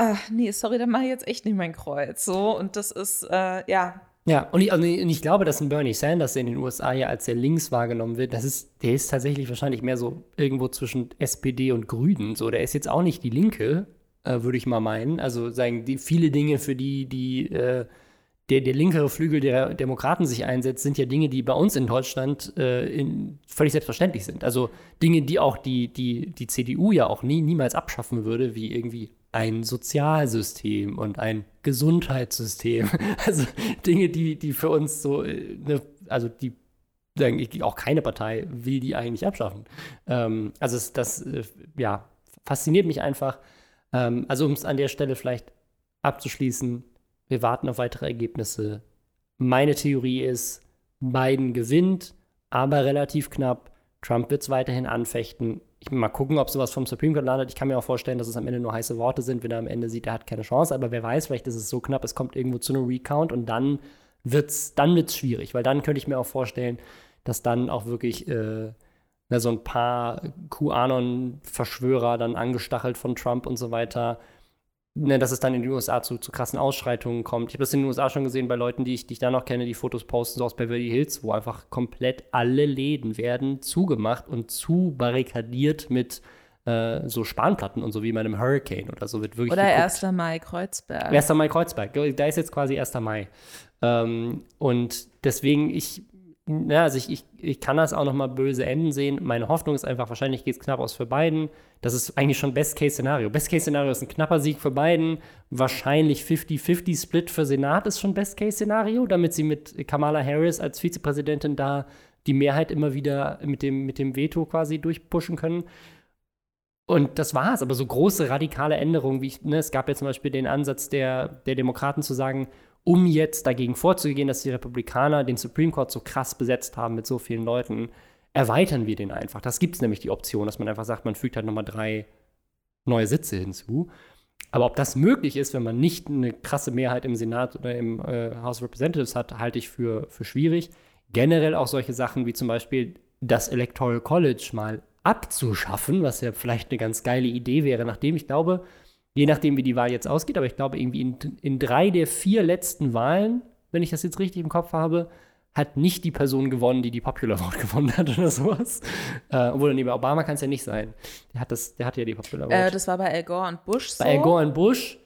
ach nee, sorry, da mache ich jetzt echt nicht mein Kreuz. So und das ist äh, ja ja, und ich, also ich glaube, dass ein Bernie Sanders in den USA ja als sehr links wahrgenommen wird, das ist, der ist tatsächlich wahrscheinlich mehr so irgendwo zwischen SPD und Grünen. So, der ist jetzt auch nicht die Linke, äh, würde ich mal meinen. Also sagen die viele Dinge, für die die äh, der, der linkere Flügel der Demokraten sich einsetzt, sind ja Dinge, die bei uns in Deutschland äh, in, völlig selbstverständlich sind. Also Dinge, die auch die, die, die CDU ja auch nie, niemals abschaffen würde, wie irgendwie ein Sozialsystem und ein Gesundheitssystem. Also Dinge, die, die für uns so, ne, also die auch keine Partei will die eigentlich abschaffen. Ähm, also es, das, äh, ja, fasziniert mich einfach. Ähm, also um es an der Stelle vielleicht abzuschließen, wir warten auf weitere Ergebnisse. Meine Theorie ist, Biden gewinnt, aber relativ knapp. Trump wird es weiterhin anfechten ich mal gucken, ob sowas vom Supreme Court landet. Ich kann mir auch vorstellen, dass es am Ende nur heiße Worte sind, wenn er am Ende sieht, er hat keine Chance. Aber wer weiß, vielleicht ist es so knapp, es kommt irgendwo zu einem Recount und dann wird's, dann wird's schwierig, weil dann könnte ich mir auch vorstellen, dass dann auch wirklich äh, so ein paar QAnon-Verschwörer dann angestachelt von Trump und so weiter ne, dass es dann in den USA zu, zu krassen Ausschreitungen kommt. Ich habe das in den USA schon gesehen bei Leuten, die ich, die ich da noch kenne, die Fotos posten, so aus Beverly Hills, wo einfach komplett alle Läden werden zugemacht und zu barrikadiert mit äh, so Spanplatten und so wie bei einem Hurricane oder so wird wirklich. Oder geguckt. 1. Mai Kreuzberg. 1. Mai Kreuzberg, da ist jetzt quasi 1. Mai. Ähm, und deswegen, ich ja, also ich, ich, ich kann das auch noch mal böse enden sehen. Meine Hoffnung ist einfach, wahrscheinlich geht es knapp aus für beiden. Das ist eigentlich schon Best-Case-Szenario. Best-Case-Szenario ist ein knapper Sieg für beiden. Wahrscheinlich 50-50-Split für Senat ist schon Best-Case-Szenario, damit sie mit Kamala Harris als Vizepräsidentin da die Mehrheit immer wieder mit dem, mit dem Veto quasi durchpushen können. Und das war's. Aber so große radikale Änderungen, wie ich, ne, es gab ja zum Beispiel den Ansatz der, der Demokraten zu sagen, um jetzt dagegen vorzugehen, dass die Republikaner den Supreme Court so krass besetzt haben mit so vielen Leuten, erweitern wir den einfach. Das gibt es nämlich die Option, dass man einfach sagt, man fügt halt nochmal drei neue Sitze hinzu. Aber ob das möglich ist, wenn man nicht eine krasse Mehrheit im Senat oder im äh, House of Representatives hat, halte ich für, für schwierig. Generell auch solche Sachen wie zum Beispiel das Electoral College mal abzuschaffen, was ja vielleicht eine ganz geile Idee wäre, nachdem ich glaube, je nachdem, wie die Wahl jetzt ausgeht, aber ich glaube, irgendwie in, in drei der vier letzten Wahlen, wenn ich das jetzt richtig im Kopf habe, hat nicht die Person gewonnen, die die Popular Vote gewonnen hat oder sowas. Äh, obwohl, nee, bei Obama kann es ja nicht sein. Der hat, das, der hat ja die Popular Vote. Äh, das war bei Al Gore und Bush so. Bei Al Gore und Bush.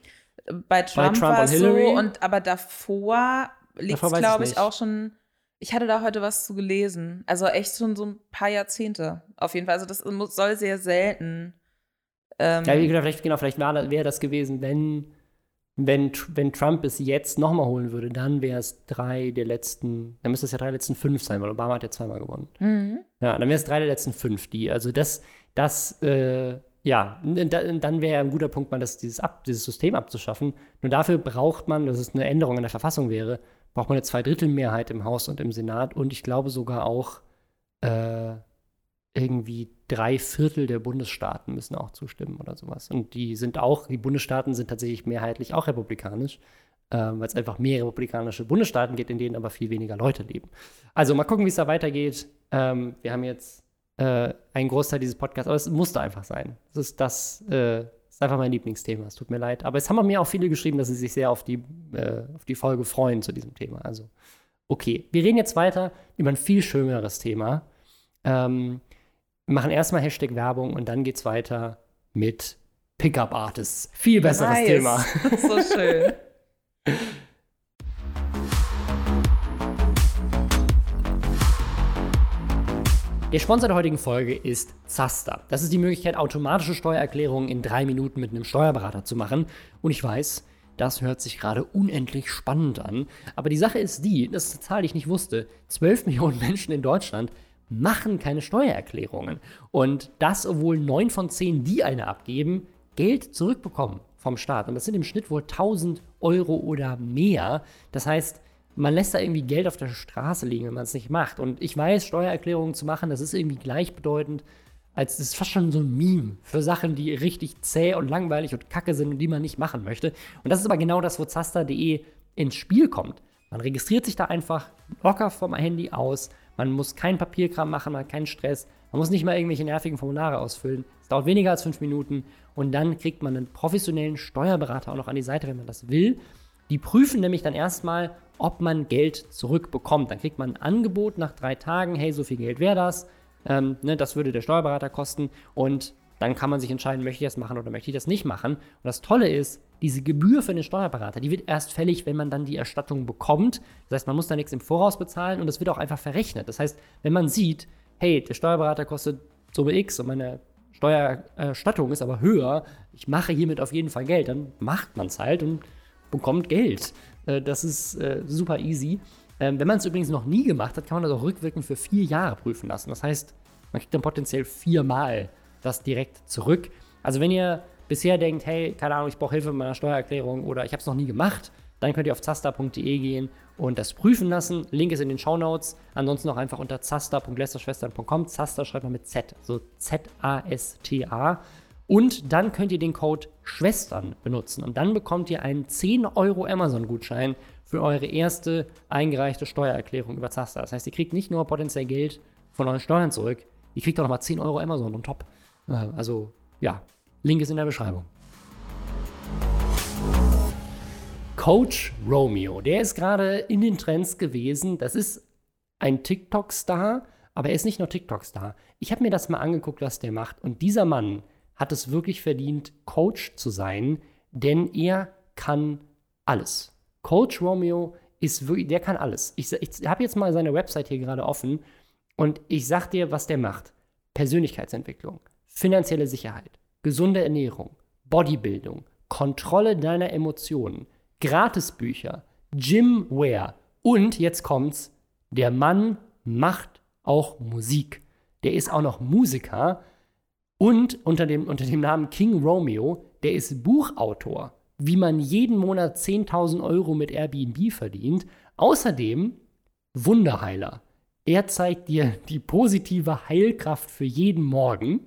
Bei Trump, Trump war und es so. Hillary. Und, aber davor liegt es, glaube ich, auch schon. Ich hatte da heute was zu gelesen. Also echt schon so ein paar Jahrzehnte. Auf jeden Fall. Also das soll sehr selten. Ähm, Ja, wie gesagt, vielleicht, genau, vielleicht wäre wär das gewesen, wenn, wenn, wenn Trump es jetzt nochmal holen würde, dann wäre es drei der letzten, dann müsste es ja drei der letzten fünf sein, weil Obama hat ja zweimal gewonnen. mhm. Ja, dann wäre es drei der letzten fünf, die, also das, das, äh, ja, dann wäre ein guter Punkt, mal das, dieses, Ab, dieses System abzuschaffen. Nur dafür braucht man, dass es eine Änderung in der Verfassung wäre, braucht man eine Zweidrittelmehrheit im Haus und im Senat und ich glaube sogar auch äh, irgendwie drei Viertel der Bundesstaaten müssen auch zustimmen oder sowas. Und die sind auch, die Bundesstaaten sind tatsächlich mehrheitlich auch republikanisch, ähm, weil es einfach mehr republikanische Bundesstaaten gibt, in denen aber viel weniger Leute leben. Also mal gucken, wie es da weitergeht. Ähm, wir haben jetzt äh, einen Großteil dieses Podcasts, aber es musste einfach sein. Das ist das, äh, ist einfach mein Lieblingsthema. Es tut mir leid. Aber es haben mir auch viele geschrieben, dass sie sich sehr auf die, äh, auf die Folge freuen zu diesem Thema. Also, okay. Wir reden jetzt weiter über ein viel schöneres Thema. Ähm, machen erstmal Hashtag Werbung und dann geht's weiter mit Pickup Artists. Viel besseres nice. Thema. so schön. Der Sponsor der heutigen Folge ist Zaster. Das ist die Möglichkeit, automatische Steuererklärungen in drei Minuten mit einem Steuerberater zu machen. Und ich weiß, das hört sich gerade unendlich spannend an. Aber die Sache ist die, das ist eine Zahl, die ich nicht wusste, 12 Millionen Menschen in Deutschland machen keine Steuererklärungen. Und das, obwohl neun von zehn, die eine abgeben, Geld zurückbekommen vom Staat. Und das sind im Schnitt wohl 1000 Euro oder mehr. Das heißt, man lässt da irgendwie Geld auf der Straße liegen, wenn man es nicht macht. Und ich weiß, Steuererklärungen zu machen, das ist irgendwie gleichbedeutend, als das ist fast schon so ein Meme für Sachen, die richtig zäh und langweilig und kacke sind und die man nicht machen möchte. Und das ist aber genau das, wo Zaster.de ins Spiel kommt. Man registriert sich da einfach locker vom Handy aus. Man muss keinen Papierkram machen, man hat keinen Stress. Man muss nicht mal irgendwelche nervigen Formulare ausfüllen. Es dauert weniger als fünf Minuten und dann kriegt man einen professionellen Steuerberater auch noch an die Seite, wenn man das will. Die prüfen nämlich dann erstmal, ob man Geld zurückbekommt. Dann kriegt man ein Angebot nach drei Tagen, hey, so viel Geld wäre das. Ähm, ne, das würde der Steuerberater kosten. Und dann kann man sich entscheiden, möchte ich das machen oder möchte ich das nicht machen. Und das Tolle ist, diese Gebühr für den Steuerberater, die wird erst fällig, wenn man dann die Erstattung bekommt. Das heißt, man muss da nichts im Voraus bezahlen und es wird auch einfach verrechnet. Das heißt, wenn man sieht, hey, der Steuerberater kostet Summe X und meine Steuererstattung ist aber höher, ich mache hiermit auf jeden Fall Geld, dann macht man es halt und bekommt Geld. Äh, Das ist äh, super easy. Ähm, Wenn man es übrigens noch nie gemacht hat, kann man das auch rückwirkend für vier Jahre prüfen lassen. Das heißt, man kriegt dann potenziell viermal das direkt zurück. Also wenn ihr bisher denkt, hey, keine Ahnung, ich brauche Hilfe mit meiner Steuererklärung oder ich habe es noch nie gemacht, dann könnt ihr auf zaster.de gehen und das prüfen lassen. Link ist in den Shownotes. Ansonsten auch einfach unter zaster.lästerschwestern.com. Zaster schreibt man mit Z, so Z-A-S-T-A. Und dann könnt ihr den Code Schwestern benutzen. Und dann bekommt ihr einen 10 Euro Amazon-Gutschein für eure erste eingereichte Steuererklärung über Zaster. Das heißt, ihr kriegt nicht nur potenziell Geld von euren Steuern zurück, ihr kriegt auch nochmal 10 Euro Amazon on top. Äh, Also, ja, Link ist in der Beschreibung. Coach Romeo, der ist gerade in den Trends gewesen. Das ist ein TikTok-Star, aber er ist nicht nur TikTok-Star. Ich habe mir das mal angeguckt, was der macht. Und dieser Mann hat es wirklich verdient, Coach zu sein, denn er kann alles. Coach Romeo ist wirklich, der kann alles. Ich, ich habe jetzt mal seine Website hier gerade offen und ich sag dir, was der macht. Persönlichkeitsentwicklung, finanzielle Sicherheit, gesunde Ernährung, Bodybuilding, Kontrolle deiner Emotionen, Gratisbücher, Gymwear und jetzt kommt's, der Mann macht auch Musik. Der ist auch noch Musiker und unter dem, unter dem Namen King Romeo, der ist Buchautor, wie man jeden Monat 10.000 Euro mit Airbnb verdient. Außerdem Wunderheiler. Er zeigt dir die positive Heilkraft für jeden Morgen.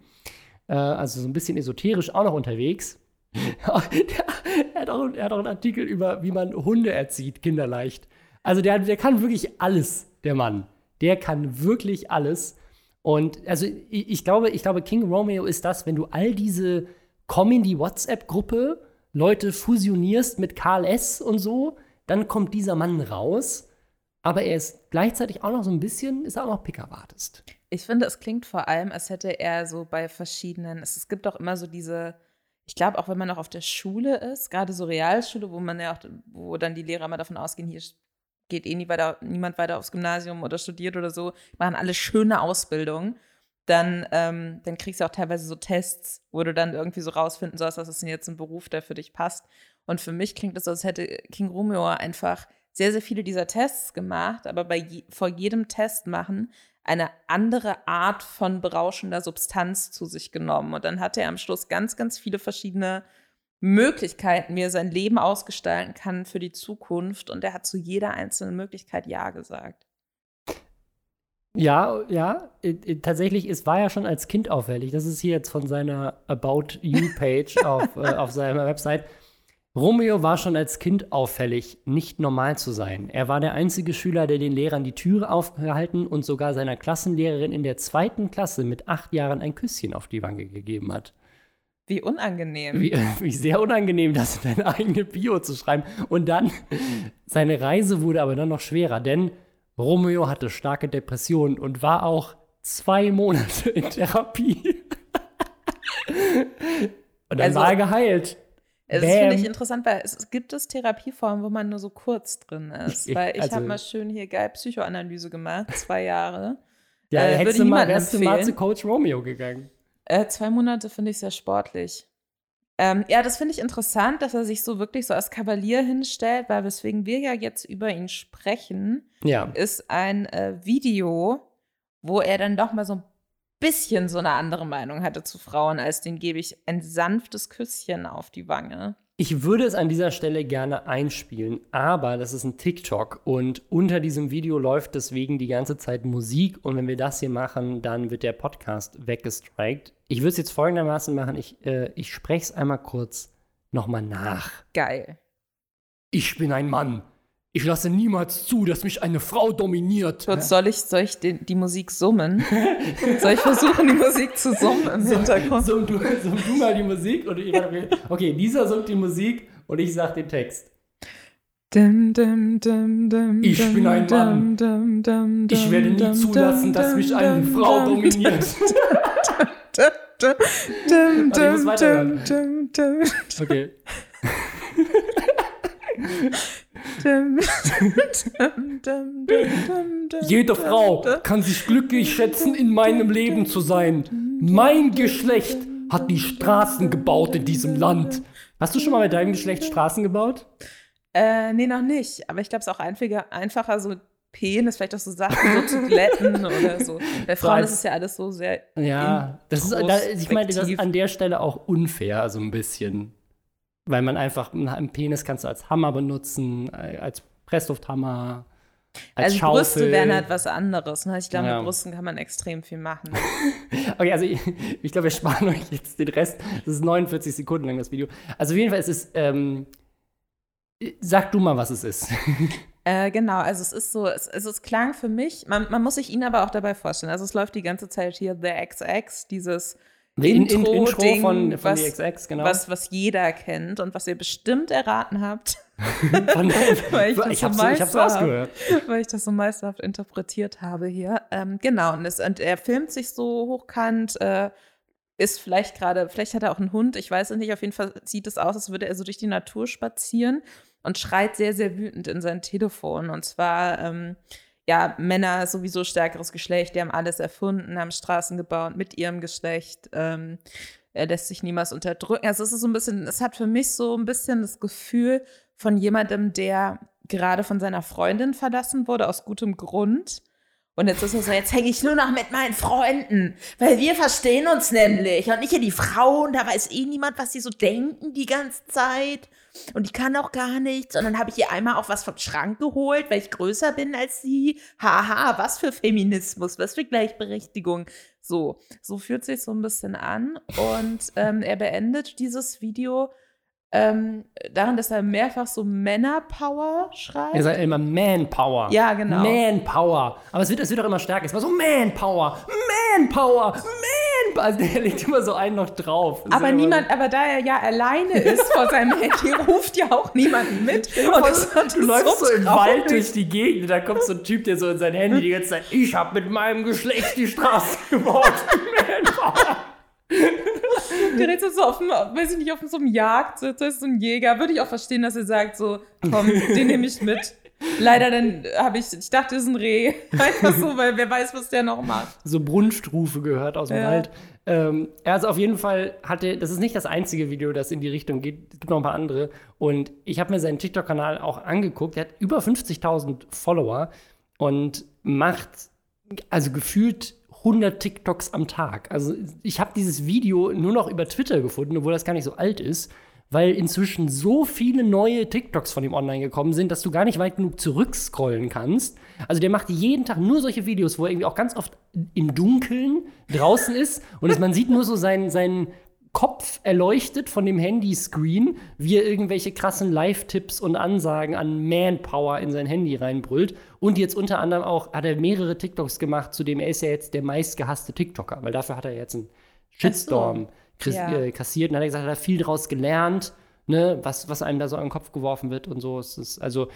Äh, also so ein bisschen esoterisch auch noch unterwegs. er, hat auch, er hat auch einen Artikel über, wie man Hunde erzieht, kinderleicht. Also der, der kann wirklich alles, der Mann. Der kann wirklich alles. Und also ich, ich, glaube, ich glaube, King Romeo ist das, wenn du all diese Comedy-WhatsApp-Gruppe Leute fusionierst mit Karl S. und so, dann kommt dieser Mann raus. Aber er ist gleichzeitig auch noch so ein bisschen, ist auch noch Pickerwartest. Ich finde, es klingt vor allem, als hätte er so bei verschiedenen, es, es gibt doch immer so diese, ich glaube, auch wenn man noch auf der Schule ist, gerade so Realschule, wo man ja auch, wo dann die Lehrer mal davon ausgehen, hier geht eh nie weiter, niemand weiter aufs Gymnasium oder studiert oder so, machen alle schöne Ausbildung, dann, ähm, dann kriegst du auch teilweise so Tests, wo du dann irgendwie so rausfinden sollst, was ist denn jetzt ein Beruf, der für dich passt. Und für mich klingt es so, als hätte King Romeo einfach sehr, sehr viele dieser Tests gemacht, aber bei je, vor jedem Test machen eine andere Art von berauschender Substanz zu sich genommen. Und dann hatte er am Schluss ganz, ganz viele verschiedene Möglichkeiten, wie er sein Leben ausgestalten kann für die Zukunft. Und er hat zu jeder einzelnen Möglichkeit Ja gesagt. Ja, ja, tatsächlich, es war ja schon als Kind auffällig. Das ist hier jetzt von seiner About You-Page auf, äh, auf seiner Website. Romeo war schon als Kind auffällig, nicht normal zu sein. Er war der einzige Schüler, der den Lehrern die Türe aufgehalten und sogar seiner Klassenlehrerin in der zweiten Klasse mit acht Jahren ein Küsschen auf die Wange gegeben hat. Wie unangenehm. Wie, wie sehr unangenehm, das in deine eigene Bio zu schreiben. Und dann, seine Reise wurde aber dann noch schwerer, denn Romeo hatte starke Depressionen und war auch zwei Monate in Therapie. und dann also, war er geheilt. Es finde ich interessant, weil es gibt es Therapieformen, wo man nur so kurz drin ist. Ich, weil ich also, habe mal schön hier geil Psychoanalyse gemacht, zwei Jahre. Ja, äh, hättest du mal, wärst du mal zu Coach Romeo gegangen. Äh, zwei Monate finde ich sehr sportlich. Ähm, ja, das finde ich interessant, dass er sich so wirklich so als Kavalier hinstellt, weil weswegen wir ja jetzt über ihn sprechen, ja. ist ein äh, Video, wo er dann doch mal so ein bisschen so eine andere Meinung hatte zu Frauen, als den gebe ich ein sanftes Küsschen auf die Wange. Ich würde es an dieser Stelle gerne einspielen, aber das ist ein TikTok und unter diesem Video läuft deswegen die ganze Zeit Musik und wenn wir das hier machen, dann wird der Podcast weggestrikt. Ich würde es jetzt folgendermaßen machen, ich, äh, ich spreche es einmal kurz nochmal nach. Geil. Ich bin ein Mann. Ich lasse niemals zu, dass mich eine Frau dominiert. Kurz, soll ich, soll ich die, die Musik summen? soll ich versuchen, die Musik zu summen im Hintergrund? Summ du, summ du mal die Musik. Und ich, okay, Lisa summt die Musik und ich sag den Text. Dum, dum, dum, ich bin ein Mann. Ich werde nie zulassen, dass mich eine Frau dominiert. Okay. Jede Frau kann sich glücklich schätzen, in meinem Leben zu sein. Mein Geschlecht hat die Straßen gebaut in diesem Land. Hast du schon mal mit deinem Geschlecht Straßen gebaut? Äh, nee, noch nicht. Aber ich glaube, es ist auch einfacher, einfacher so Penis, vielleicht auch so Sachen so zu glätten oder so. Bei Frauen ist es ja alles so sehr. Ja, das ist, da, ich meine, das ist an der Stelle auch unfair, so ein bisschen weil man einfach einen Penis kannst du als Hammer benutzen, äh, als Presslufthammer. Als also Schaufel. Brüste wären halt was anderes. Ne? Ich glaube, ja. mit Brüsten kann man extrem viel machen. okay, also ich, ich glaube, wir sparen euch jetzt den Rest. Das ist 49 Sekunden lang, das Video. Also auf jeden Fall ist es, ähm, sag du mal, was es ist. Äh, genau, also es ist so, es, es klang für mich, man, man muss sich ihn aber auch dabei vorstellen. Also es läuft die ganze Zeit hier The XX, dieses Intro, in, Intro Ding, von, von was, XX, genau. Was, was jeder kennt und was ihr bestimmt erraten habt. von, weil ich, ich habe so hab's rausgehört. Weil ich das so meisterhaft interpretiert habe hier. Ähm, genau, und, es, und, er filmt sich so hochkant, äh, ist vielleicht gerade, vielleicht hat er auch einen Hund, ich weiß es nicht, auf jeden Fall sieht es aus, als würde er so durch die Natur spazieren und schreit sehr, sehr wütend in sein Telefon. Und zwar ähm, ja, Männer sowieso stärkeres Geschlecht, die haben alles erfunden, haben Straßen gebaut mit ihrem Geschlecht. Ähm, er lässt sich niemals unterdrücken. Also es ist so ein bisschen, es hat für mich so ein bisschen das Gefühl von jemandem, der gerade von seiner Freundin verlassen wurde, aus gutem Grund. Und jetzt ist er so, jetzt hänge ich nur noch mit meinen Freunden, weil wir verstehen uns nämlich. Und nicht hier die Frauen, da weiß eh niemand, was sie so denken die ganze Zeit und die kann auch gar nichts. Und dann habe ich ihr einmal auch was vom Schrank geholt, weil ich größer bin als sie. Haha, was für Feminismus, was für Gleichberechtigung. So, so fühlt sich so ein bisschen an. Und ähm, er beendet dieses Video ähm, darin, dass er mehrfach so Männerpower schreibt. Er sagt immer Manpower. Ja, genau. Manpower. Aber es wird, es wird auch immer stärker. Es war so Manpower. Manpower. Manpower. Also der legt immer so einen noch drauf. Das aber niemand, aber da er ja alleine ist vor seinem Handy, ruft ja auch niemanden mit. Und das, das Du läufst so im traurig. Wald durch die Gegend, da kommt so ein Typ, der so in sein Handy die ganze Zeit, ich hab mit meinem Geschlecht die Straße gebaut. Manpower. Der redet so auf dem, weiß ich nicht, auf so einem Jagd, so, das ist so ein Jäger. Würde ich auch verstehen, dass er sagt, so, komm, den nehme ich mit. Leider dann habe ich, ich dachte, es ist ein Reh. Einfach so, weil wer weiß, was der noch macht. so Brunstrufe gehört aus dem Ja. Wald. Ähm, also auf jeden Fall hatte, das ist nicht das einzige Video, das in die Richtung geht. Es gibt noch ein paar andere. Und ich habe mir seinen TikTok-Kanal auch angeguckt. Er hat über 50.000 Follower und macht also gefühlt 100 TikToks am Tag. Also ich habe dieses Video nur noch über Twitter gefunden, obwohl das gar nicht so alt ist, weil inzwischen so viele neue TikToks von ihm online gekommen sind, dass du gar nicht weit genug zurückscrollen kannst. Also der macht jeden Tag nur solche Videos, wo er irgendwie auch ganz oft im Dunkeln draußen ist und man sieht nur so seinen, seinen Kopf erleuchtet von dem Handyscreen, wie er irgendwelche krassen Live-Tipps und Ansagen an Manpower in sein Handy reinbrüllt. Und jetzt unter anderem auch hat er mehrere TikToks gemacht, zu dem er ist ja jetzt der meistgehasste TikToker, weil dafür hat er jetzt einen Shitstorm kris- Ja. äh, kassiert. Und hat er gesagt, er hat viel daraus gelernt, ne, was, was einem da so an den Kopf geworfen wird und so. Es ist also,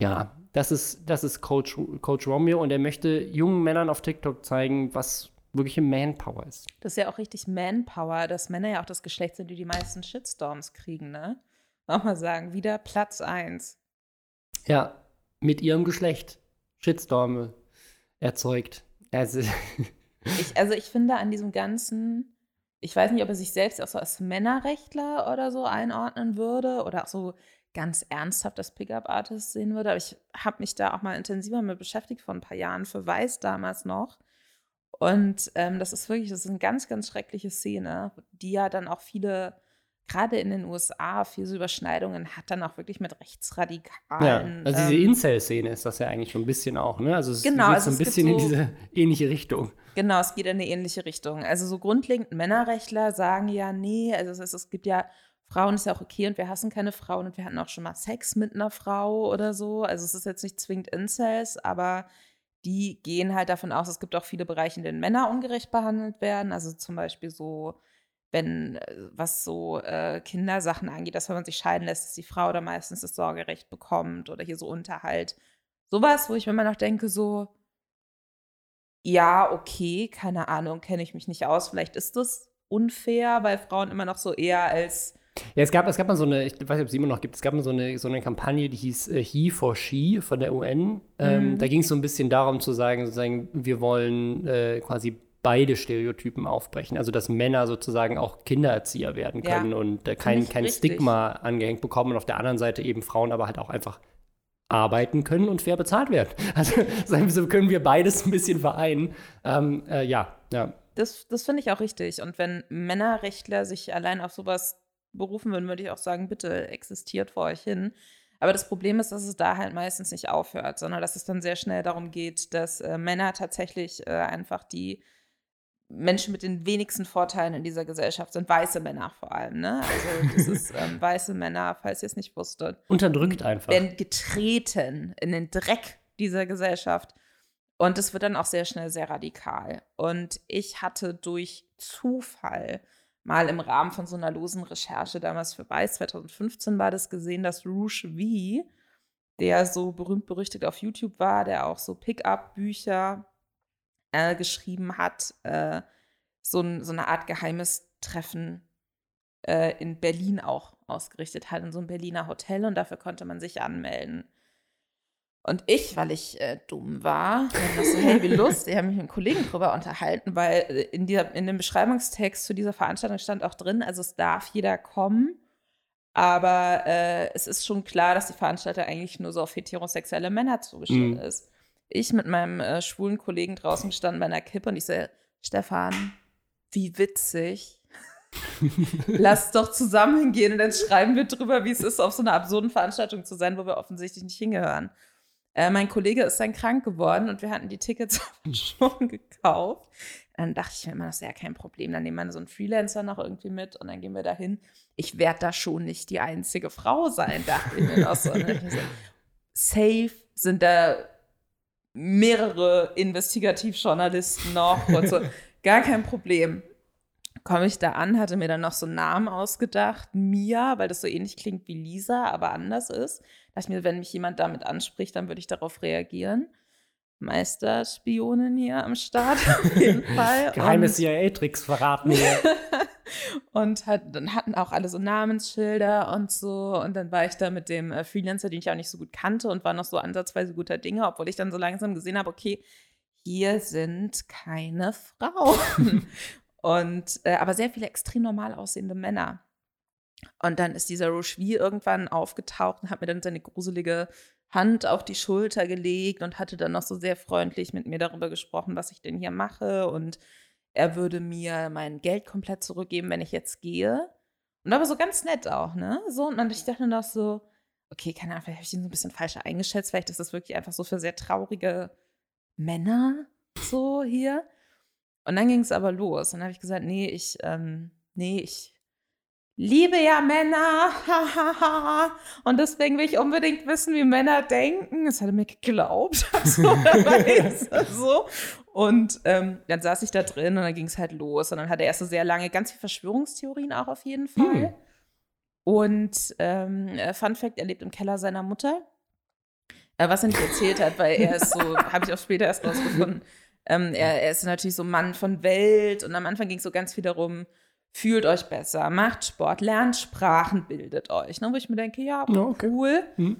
ja, das ist, das ist Coach, Coach Romeo und er möchte jungen Männern auf TikTok zeigen, was wirkliche Manpower ist. Das ist ja auch richtig Manpower, dass Männer ja auch das Geschlecht sind, die die meisten Shitstorms kriegen, ne? Auch mal sagen, wieder Platz 1. Ja, mit ihrem Geschlecht Shitstorme erzeugt. Also, Ich, also ich finde an diesem ganzen, ich weiß nicht, ob er sich selbst auch so als Männerrechtler oder so einordnen würde oder auch so ganz ernsthaft als Pickup-Artist sehen würde, aber ich habe mich da auch mal intensiver mit beschäftigt vor ein paar Jahren, für Weiß damals noch. Und ähm, das ist wirklich, das ist eine ganz, ganz schreckliche Szene, die ja dann auch viele, gerade in den USA, viele so Überschneidungen hat, dann auch wirklich mit ja, rechtsradikalen. also diese ähm, Incel-Szene ist das ja eigentlich schon ein bisschen auch, ne? Also es Genau, geht also so ein bisschen in so- diese ähnliche Richtung. Genau, es geht in eine ähnliche Richtung. Also so grundlegend Männerrechtler sagen ja, nee, also es, ist, es gibt ja, Frauen ist ja auch okay und wir hassen keine Frauen und wir hatten auch schon mal Sex mit einer Frau oder so. Also es ist jetzt nicht zwingend Incels, aber die gehen halt davon aus, es gibt auch viele Bereiche, in denen Männer ungerecht behandelt werden. Also zum Beispiel so, wenn, äh, was so äh, Kindersachen angeht, dass wenn man sich scheiden lässt, dass die Frau da meistens das Sorgerecht bekommt oder hier so Unterhalt. Sowas, wo ich mir immer noch denke, so, ja, okay, keine Ahnung, kenne ich mich nicht aus. Vielleicht ist das unfair, weil Frauen immer noch so eher als Ja, es gab, es gab mal so eine, ich weiß nicht, ob es immer noch gibt, es gab mal so eine, so eine Kampagne, die hieß äh, He for She von der UN. Ähm, Mhm. Da ging es so ein bisschen darum zu sagen, sozusagen, wir wollen äh, quasi beide Stereotypen aufbrechen. Also, dass Männer sozusagen auch Kindererzieher werden Ja. können und äh, kein, kein richtig. Stigma angehängt bekommen und auf der anderen Seite eben Frauen aber halt auch einfach arbeiten können und fair bezahlt werden. Also, so können wir beides ein bisschen vereinen. Ähm, äh, ja, ja. Das, das finde ich auch richtig. Und wenn Männerrechtler sich allein auf sowas berufen würden, würde ich auch sagen, bitte existiert vor euch hin. Aber das Problem ist, dass es da halt meistens nicht aufhört, sondern dass es dann sehr schnell darum geht, dass äh, Männer tatsächlich äh, einfach die Menschen mit den wenigsten Vorteilen in dieser Gesellschaft sind, weiße Männer vor allem. Ne? Also das ist ähm, weiße Männer, falls ihr es nicht wusstet. Unterdrückt einfach. werden getreten in den Dreck dieser Gesellschaft. Und es wird dann auch sehr schnell sehr radikal. Und ich hatte durch Zufall mal im Rahmen von so einer losen Recherche damals für Weiß, 2015 war das gesehen, dass Rouge V, der so berühmt berüchtigt auf YouTube war, der auch so Pick-up-Bücher äh, geschrieben hat, äh, so, ein, so eine Art geheimes Treffen äh, in Berlin auch ausgerichtet hat, in so einem Berliner Hotel und dafür konnte man sich anmelden. Und ich, weil ich äh, dumm war, dachte so, hey, wie Lust, ich habe mich mit einem Kollegen drüber unterhalten, weil äh, in, dieser, in dem Beschreibungstext zu dieser Veranstaltung stand auch drin, also es darf jeder kommen, aber äh, es ist schon klar, dass die Veranstaltung eigentlich nur so auf heterosexuelle Männer zugeschnitten Mhm. ist. Ich mit meinem äh, schwulen Kollegen draußen gestanden bei einer Kippe und ich so, Stefan, wie witzig. Lass doch zusammen hingehen und dann schreiben wir drüber, wie es ist, auf so einer absurden Veranstaltung zu sein, wo wir offensichtlich nicht hingehören. Äh, mein Kollege ist dann krank geworden und wir hatten die Tickets schon gekauft. Dann dachte ich mir immer, das ist ja kein Problem. Dann nehmen wir so einen Freelancer noch irgendwie mit und dann gehen wir dahin. Ich werde da schon nicht die einzige Frau sein, dachte ich mir noch so. Ne? Safe sind da mehrere Investigativjournalisten noch und so. Gar kein Problem. Komme ich da an, hatte mir dann noch so einen Namen ausgedacht, Mia, weil das so ähnlich klingt wie Lisa, aber anders ist. Da dachte ich mir, wenn mich jemand damit anspricht, dann würde ich darauf reagieren. Meisterspionin hier am Start, auf jeden Fall. Geheime CIA-Tricks verraten hier. und hat, dann hatten auch alle so Namensschilder und so. Und dann war ich da mit dem äh, Freelancer, den ich auch nicht so gut kannte und war noch so ansatzweise guter Dinge, obwohl ich dann so langsam gesehen habe, okay, hier sind keine Frauen. und äh, aber sehr viele extrem normal aussehende Männer. Und dann ist dieser Rocheville irgendwann aufgetaucht und hat mir dann seine gruselige Hand auf die Schulter gelegt und hatte dann noch so sehr freundlich mit mir darüber gesprochen, was ich denn hier mache. Und er würde mir mein Geld komplett zurückgeben, wenn ich jetzt gehe. Und aber so ganz nett auch, ne? So, und ich dachte noch so, okay, keine Ahnung, vielleicht habe ich ihn so ein bisschen falsch eingeschätzt. Vielleicht ist das wirklich einfach so für sehr traurige Männer so hier. Und dann ging es aber los. Und dann habe ich gesagt, nee, ich, ähm, nee, ich liebe ja Männer. und deswegen will ich unbedingt wissen, wie Männer denken. Das hat er mir geglaubt. so, so. Und ähm, dann saß ich da drin und dann ging es halt los. Und dann hat er erst so sehr lange ganz viele Verschwörungstheorien auch auf jeden Fall. Hm. Und ähm, äh, Fun Fact, er lebt im Keller seiner Mutter. Äh, was er nicht erzählt hat, weil er ist so, habe ich auch später erst rausgefunden. Ähm, er, er, ist natürlich so Mann von Welt und am Anfang ging es so ganz viel darum, fühlt euch besser, macht Sport, lernt Sprachen, bildet euch. Ne? Wo ich mir denke, ja, okay. cool. Hm.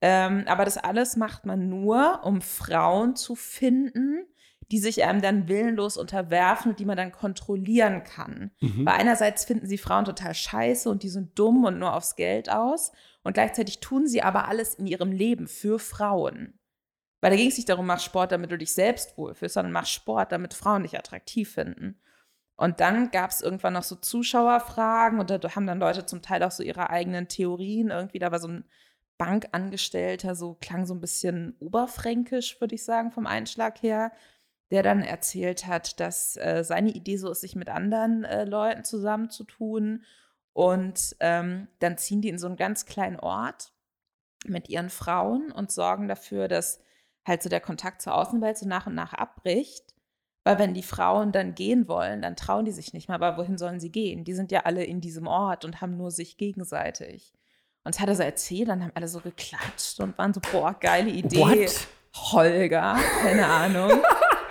Ähm, aber das alles macht man nur, um Frauen zu finden, die sich einem dann willenlos unterwerfen und die man dann kontrollieren kann. Mhm. Weil einerseits finden sie Frauen total scheiße und die sind dumm und nur aufs Geld aus. Und gleichzeitig tun sie aber alles in ihrem Leben für Frauen. Weil da ging es nicht darum, mach Sport, damit du dich selbst wohlfühlst, sondern mach Sport, damit Frauen dich attraktiv finden. Und dann gab es irgendwann noch so Zuschauerfragen und da haben dann Leute zum Teil auch so ihre eigenen Theorien. Irgendwie, da war so ein Bankangestellter, so klang so ein bisschen oberfränkisch, würde ich sagen, vom Einschlag her, der dann erzählt hat, dass äh, seine Idee so ist, sich mit anderen äh, Leuten zusammenzutun. Und ähm, dann ziehen die in so einen ganz kleinen Ort mit ihren Frauen und sorgen dafür, dass halt so der Kontakt zur Außenwelt so nach und nach abbricht. Weil wenn die Frauen dann gehen wollen, dann trauen die sich nicht mehr. Aber wohin sollen sie gehen? Die sind ja alle in diesem Ort und haben nur sich gegenseitig. Und das hat er so erzählt, dann haben alle so geklatscht und waren so, boah, geile Idee. What? Holger, keine Ahnung.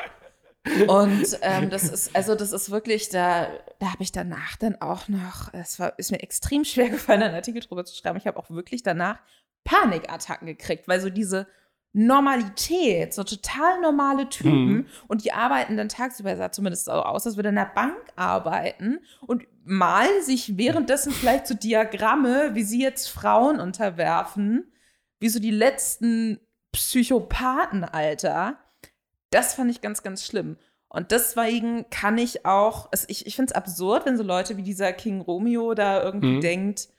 und ähm, das ist, also das ist wirklich, da, da habe ich danach dann auch noch, es war, ist mir extrem schwer gefallen, einen Artikel drüber zu schreiben. Ich habe auch wirklich danach Panikattacken gekriegt, weil so diese Normalität, so total normale Typen mhm. und die arbeiten dann tagsüber, sah zumindest so aus, als würde in der Bank arbeiten und malen sich währenddessen vielleicht so Diagramme, wie sie jetzt Frauen unterwerfen, wie so die letzten Psychopathen, Alter. Das fand ich ganz, ganz schlimm. Und deswegen kann ich auch, also ich, ich finde es absurd, wenn so Leute wie dieser King Romeo da irgendwie mhm. denkt,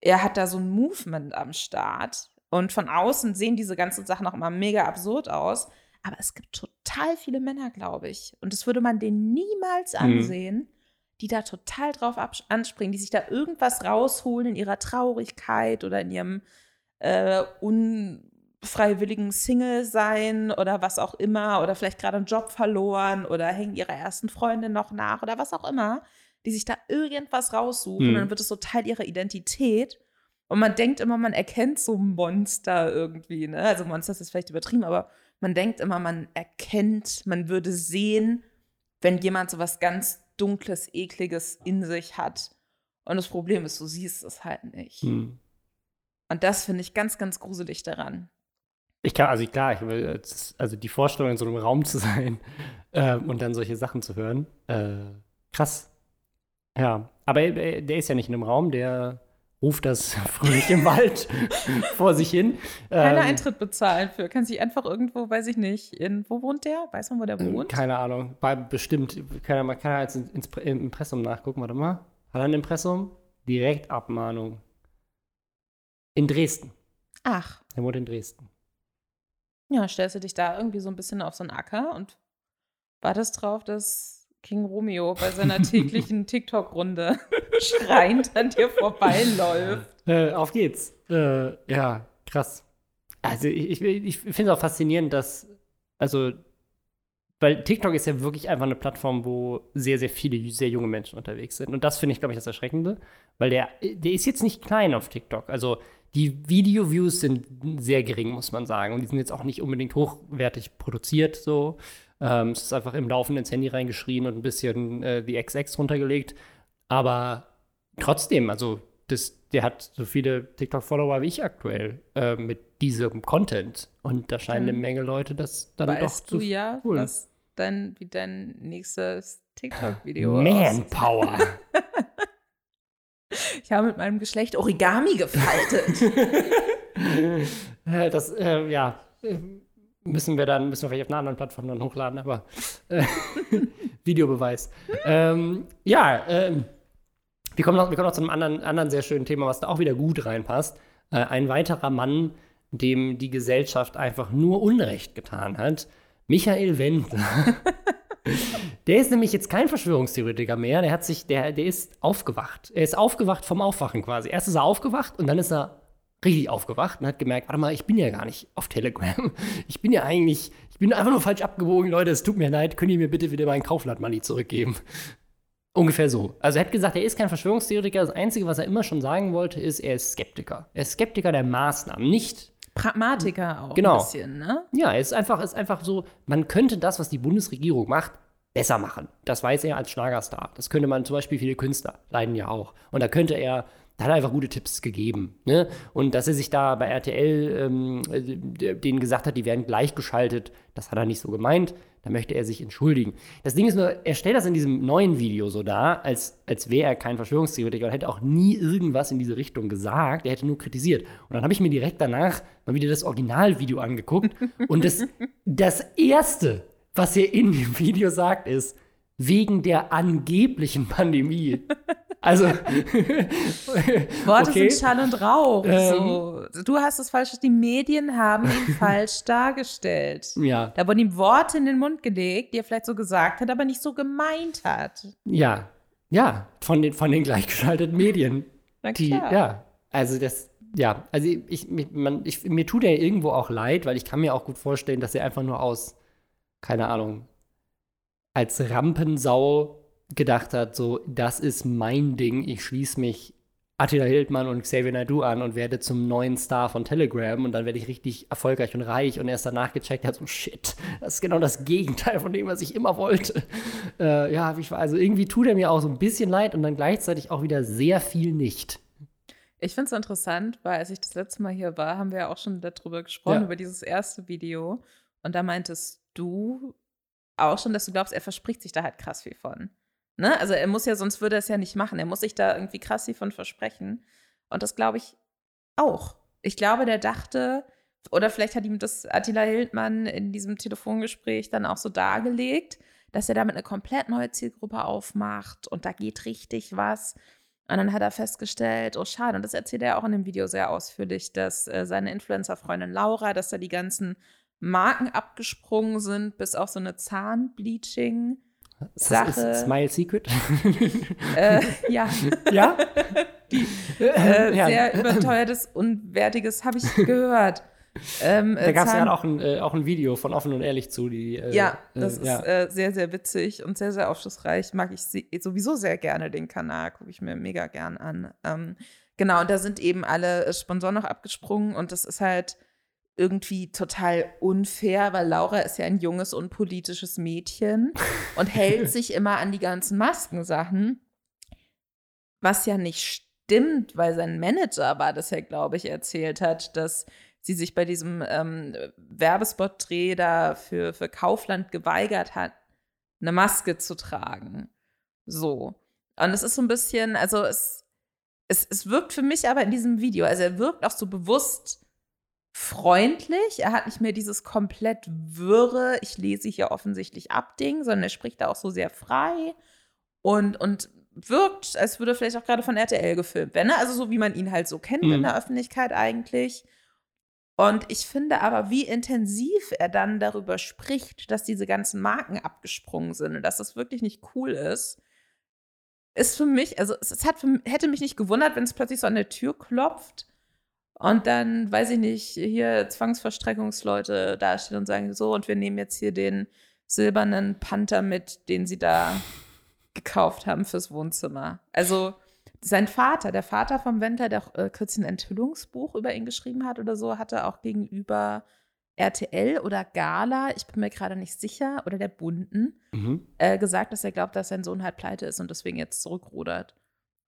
er hat da so ein Movement am Start. Und von außen sehen diese ganzen Sachen auch immer mega absurd aus. Aber es gibt total viele Männer, glaube ich. Und das würde man denen niemals mhm. ansehen, mhm. die da total drauf anspringen, die sich da irgendwas rausholen in ihrer Traurigkeit oder in ihrem äh, unfreiwilligen Single sein oder was auch immer. Oder vielleicht gerade einen Job verloren oder hängen ihrer ersten Freundin noch nach oder was auch immer. Die sich da irgendwas raussuchen mhm. und dann wird es so Teil ihrer Identität. Und man denkt immer, man erkennt so Monster irgendwie, ne? Also Monster ist vielleicht übertrieben, aber man denkt immer, man erkennt, man würde sehen, wenn jemand so was ganz Dunkles, Ekliges in sich hat. Und das Problem ist, du siehst es halt nicht. Hm. Und das finde ich ganz, ganz gruselig daran. Ich kann, also klar, ich will, also die Vorstellung, in so einem Raum zu sein äh, und dann solche Sachen zu hören, äh, krass. Ja, aber äh, der ist ja nicht in einem Raum, der ruft das fröhlich im Wald vor sich hin. Keine ähm, Eintritt bezahlen für. Kann sich einfach irgendwo, weiß ich nicht, in, wo wohnt der? Weiß man, wo der wohnt? Keine Ahnung. Bei, bestimmt. Kann man kann jetzt ins, im Impressum nachgucken. Warte mal. Hat er ein Impressum? Direkt Abmahnung. In Dresden. Ach. Er wohnt in Dresden. Ja, stellst du dich da irgendwie so ein bisschen auf so einen Acker und wartest drauf, dass King Romeo bei seiner täglichen TikTok-Runde schreiend an dir vorbeiläuft. Äh, auf geht's. Äh, ja, krass. Also ich, ich, ich finde es auch faszinierend, dass, also, weil TikTok ist ja wirklich einfach eine Plattform, wo sehr, sehr viele sehr junge Menschen unterwegs sind. Und das finde ich, glaube ich, das Erschreckende, weil der, der ist jetzt nicht klein auf TikTok. Also die Video-Views sind sehr gering, muss man sagen. Und die sind jetzt auch nicht unbedingt hochwertig produziert so. Ähm, es ist einfach im Laufen ins Handy reingeschrien und ein bisschen äh, die XX runtergelegt. Aber trotzdem, also das, der hat so viele TikTok-Follower wie ich aktuell äh, mit diesem Content. Und da scheinen eine Menge Leute das dann weißt doch zu du ja, cool. was dein, wie dein nächstes TikTok-Video Manpower. Ich habe mit meinem Geschlecht Origami gefaltet. Das, äh, ja, äh, müssen wir dann, müssen wir vielleicht auf einer anderen Plattform dann hochladen, aber äh, Videobeweis. ähm, ja, ähm, wir kommen, noch, wir kommen noch zu einem anderen, anderen sehr schönen Thema, was da auch wieder gut reinpasst. Äh, ein weiterer Mann, dem die Gesellschaft einfach nur Unrecht getan hat, Michael Wendler. Der ist nämlich jetzt kein Verschwörungstheoretiker mehr. Der hat sich, der, der ist aufgewacht. Er ist aufgewacht vom Aufwachen quasi. Erst ist er aufgewacht und dann ist er richtig aufgewacht und hat gemerkt, warte mal, ich bin ja gar nicht auf Telegram. Ich bin ja eigentlich, ich bin einfach nur falsch abgebogen, Leute, es tut mir leid, könnt ihr mir bitte wieder mein Kaufland-Money zurückgeben? Ungefähr so. Also er hat gesagt, er ist kein Verschwörungstheoretiker. Das Einzige, was er immer schon sagen wollte, ist, er ist Skeptiker. Er ist Skeptiker der Maßnahmen, nicht Pragmatiker auch Genau. ein bisschen, ne? ja, es ist einfach, es ist einfach so, man könnte das, was die Bundesregierung macht, besser machen. Das weiß er als Schlagerstar. Das könnte man zum Beispiel viele Künstler leiden ja auch. Und da könnte er, da hat er einfach gute Tipps gegeben. Ne? Und dass er sich da bei RTL ähm, äh, denen gesagt hat, die werden gleichgeschaltet, das hat er nicht so gemeint. Da möchte er sich entschuldigen. Das Ding ist nur, er stellt das in diesem neuen Video so dar, als, als wäre er kein Verschwörungstheoretiker und hätte auch nie irgendwas in diese Richtung gesagt. Er hätte nur kritisiert. Und dann habe ich mir direkt danach mal wieder das Originalvideo angeguckt. und das, das Erste, was er in dem Video sagt, ist, wegen der angeblichen Pandemie. Also, Worte okay. sind Schall und Rauch. Ähm. so. Du hast es falsch, die Medien haben ihn falsch dargestellt. Ja, Da wurden ihm Worte in den Mund gelegt, die er vielleicht so gesagt hat, aber nicht so gemeint hat. ja, ja, von den, von den gleichgeschalteten Medien. Na Die, klar. ja, also das, ja, also ich, mir- man, ich, mir tut er irgendwo auch leid, weil ich kann mir auch gut vorstellen, dass er einfach nur aus, keine Ahnung, als Rampensau gedacht hat, so, das ist mein Ding, ich schließe mich Attila Hildmann und Xavier Naidoo an und werde zum neuen Star von Telegram und dann werde ich richtig erfolgreich und reich und erst danach gecheckt hat, so shit, das ist genau das Gegenteil von dem, was ich immer wollte. Äh, ja, ich, also irgendwie tut er mir auch so ein bisschen leid und dann gleichzeitig auch wieder sehr viel nicht. Ich finde es interessant, weil als ich das letzte Mal hier war, haben wir ja auch schon darüber gesprochen, Ja. über dieses erste Video. Und da meintest du auch schon, dass du glaubst, er verspricht sich da halt krass viel von. Ne? Also er muss ja, sonst würde er es ja nicht machen. Er muss sich da irgendwie krass viel von versprechen. Und das glaube ich auch. Ich glaube, der dachte, oder vielleicht hat ihm das Attila Hildmann in diesem Telefongespräch dann auch so dargelegt, dass er damit eine komplett neue Zielgruppe aufmacht und da geht richtig was. Und dann hat er festgestellt, oh schade, und das erzählt er auch in dem Video sehr ausführlich, dass äh, seine Influencer-Freundin Laura, dass da die ganzen Marken abgesprungen sind, bis auf so eine Zahnbleaching. Das Sache. ist Smile Secret. Äh, ja, ja? äh, ja. sehr überteuertes, unwertiges, habe ich gehört. Ähm, Da äh, gab es ja auch ein, äh, auch ein Video von Offen und Ehrlich zu. Die, äh, Ja, das äh, ist ja. Äh, sehr, sehr witzig und sehr, sehr aufschlussreich. Mag ich sowieso sehr gerne den Kanal, gucke ich mir mega gern an. Ähm, genau, und da sind eben alle äh, Sponsoren noch abgesprungen und das ist halt irgendwie total unfair, weil Laura ist ja ein junges, unpolitisches Mädchen und hält sich immer an die ganzen Maskensachen, was ja nicht stimmt, weil sein Manager war das ja, glaube ich, erzählt hat, dass sie sich bei diesem ähm, Werbespot-Dreh da für, für Kaufland geweigert hat, eine Maske zu tragen. So. Und es ist so ein bisschen, also es, es, es wirkt für mich aber in diesem Video, also er wirkt auch so bewusst freundlich. Er hat nicht mehr dieses komplett wirre, ich lese hier offensichtlich ab Ding, sondern er spricht da auch so sehr frei und, und wirkt, als würde vielleicht auch gerade von RTL gefilmt werden. Ne? Also so wie man ihn halt so kennt Mhm. in der Öffentlichkeit eigentlich. Und ich finde aber, wie intensiv er dann darüber spricht, dass diese ganzen Marken abgesprungen sind und dass das wirklich nicht cool ist, ist für mich, also es, hat für, hätte mich nicht gewundert, wenn es plötzlich so an der Tür klopft und dann, weiß ich nicht, hier Zwangsverstreckungsleute dastehen und sagen, so, und wir nehmen jetzt hier den silbernen Panther mit, den sie da gekauft haben fürs Wohnzimmer. Also sein Vater, der Vater vom Wendler, der auch äh, kürzlich ein Enthüllungsbuch über ihn geschrieben hat oder so, hatte auch gegenüber RTL oder Gala, ich bin mir gerade nicht sicher, oder der Bunden, mhm. äh, gesagt, dass er glaubt, dass sein Sohn halt pleite ist und deswegen jetzt zurückrudert.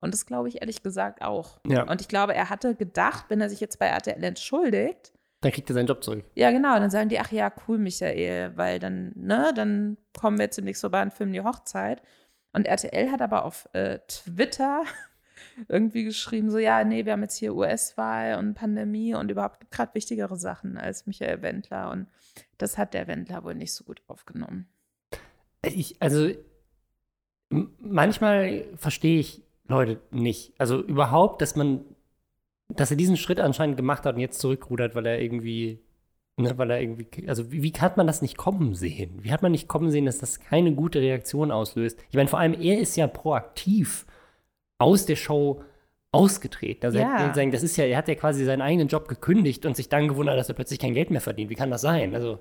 Und das glaube ich ehrlich gesagt auch. Ja. Und ich glaube, er hatte gedacht, wenn er sich jetzt bei RTL entschuldigt, dann kriegt er seinen Job zurück. Ja, genau. Dann sagen die, ach ja, cool, Michael, weil dann, ne, dann kommen wir jetzt demnächst vorbei und filmen die Hochzeit. Und RTL hat aber auf äh, Twitter irgendwie geschrieben, so, ja, nee, wir haben jetzt hier US-Wahl und Pandemie und überhaupt gerade wichtigere Sachen als Michael Wendler. Und das hat der Wendler wohl nicht so gut aufgenommen. Ich, also, manchmal verstehe ich Leute nicht. Also überhaupt, dass man dass er diesen Schritt anscheinend gemacht hat und jetzt zurückrudert, weil er irgendwie, ne, weil er irgendwie, also wie, wie hat man das nicht kommen sehen? Wie hat man nicht kommen sehen, dass das keine gute Reaktion auslöst? Ich meine, vor allem er ist ja proaktiv aus der Show ausgetreten. Also ja. er, das ist ja, er hat ja quasi seinen eigenen Job gekündigt und sich dann gewundert, dass er plötzlich kein Geld mehr verdient. Wie kann das sein? Also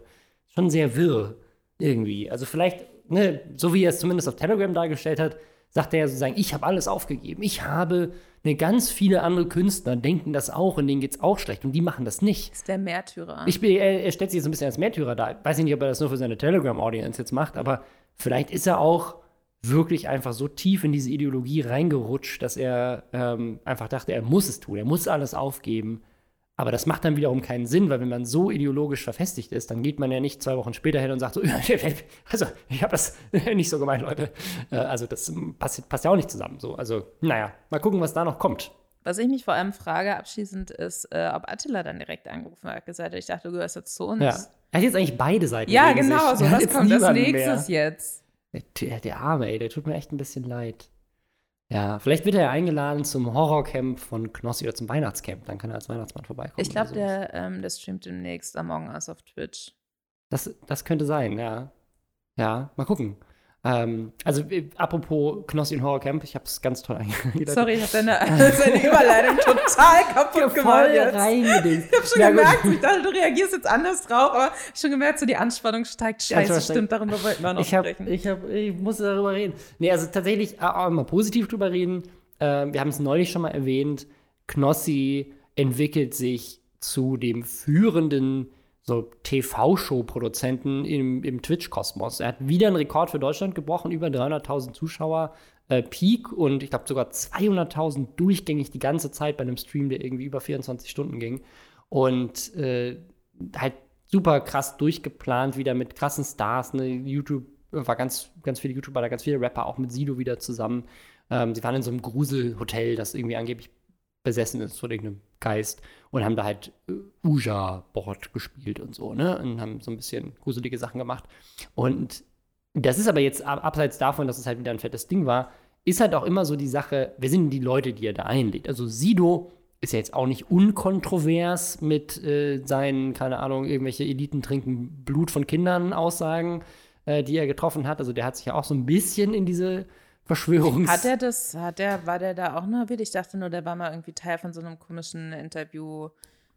schon sehr wirr irgendwie. Also vielleicht, ne, so wie er es zumindest auf Telegram dargestellt hat, sagt er ja sozusagen, ich habe alles aufgegeben. Ich habe eine ganz viele andere Künstler denken das auch und denen geht es auch schlecht und die machen das nicht. Das ist der Märtyrer. Ich bin, er, er stellt sich jetzt ein bisschen als Märtyrer da. Ich weiß nicht, ob er das nur für seine Telegram-Audience jetzt macht, aber vielleicht ist er auch wirklich einfach so tief in diese Ideologie reingerutscht, dass er ähm, einfach dachte, er muss es tun, er muss alles aufgeben. Aber das macht dann wiederum keinen Sinn, weil wenn man so ideologisch verfestigt ist, dann geht man ja nicht zwei Wochen später hin und sagt so, also ich habe das nicht so gemeint, Leute. Äh, also das passt, passt ja auch nicht zusammen. So, also naja, mal gucken, was da noch kommt. Was ich mich vor allem frage abschließend ist, äh, ob Attila dann direkt angerufen hat, gesagt hat, ich dachte, du gehörst jetzt zu uns. Ja. Er hat jetzt eigentlich beide Seiten. Ja, genau, sich. so was kommt als nächstes mehr. jetzt? Der, der Arme, ey, der tut mir echt ein bisschen leid. Ja, vielleicht wird er ja eingeladen zum Horrorcamp von Knossi oder zum Weihnachtscamp. Dann kann er als Weihnachtsmann vorbeikommen. Ich glaube, der, ähm, der streamt demnächst Among Us auf Twitch. Das, das könnte sein, ja. Ja, mal gucken. Ähm, also, äh, apropos Knossi und Horrorcamp, ich habe es ganz toll eingeleitet. Sorry, ich habe deine, deine Überleitung total kaputt gemacht. Ich habe schon ja, gemerkt, ich dachte, du reagierst jetzt anders drauf, aber schon gemerkt, so die Anspannung steigt. Scheiße, ja, stimmt, darüber wollten wir noch ich hab, sprechen. Ich, hab, ich muss darüber reden. Nee, also tatsächlich auch mal positiv drüber reden. Äh, wir haben es neulich schon mal erwähnt. Knossi entwickelt sich zu dem führenden so TV-Show-Produzenten im, im Twitch-Kosmos. Er hat wieder einen Rekord für Deutschland gebrochen, über 300.000 Zuschauer äh, Peak und ich glaube sogar 200.000 durchgängig die ganze Zeit bei einem Stream, der irgendwie über 24 Stunden ging. Und äh, halt super krass durchgeplant, wieder mit krassen Stars. Ne? YouTube war ganz, ganz viele YouTuber, da ganz viele Rapper, auch mit Sido wieder zusammen. Ähm, sie waren in so einem Gruselhotel, das irgendwie angeblich besessen ist von irgendeinem Geist und haben da halt äh, Uja-Board gespielt und so, ne? Und haben so ein bisschen gruselige Sachen gemacht. Und das ist aber jetzt abseits davon, dass es halt wieder ein fettes Ding war, ist halt auch immer so die Sache, wer sind die Leute, die er da einlädt? Also Sido ist ja jetzt auch nicht unkontrovers mit äh, seinen, keine Ahnung, irgendwelche Eliten trinken Blut von Kindern Aussagen, äh, die er getroffen hat. Also der hat sich ja auch so ein bisschen in diese Verschwörungs. Hat er das, hat der, war der da auch nur Ich dachte nur, der war mal irgendwie Teil von so einem komischen Interview.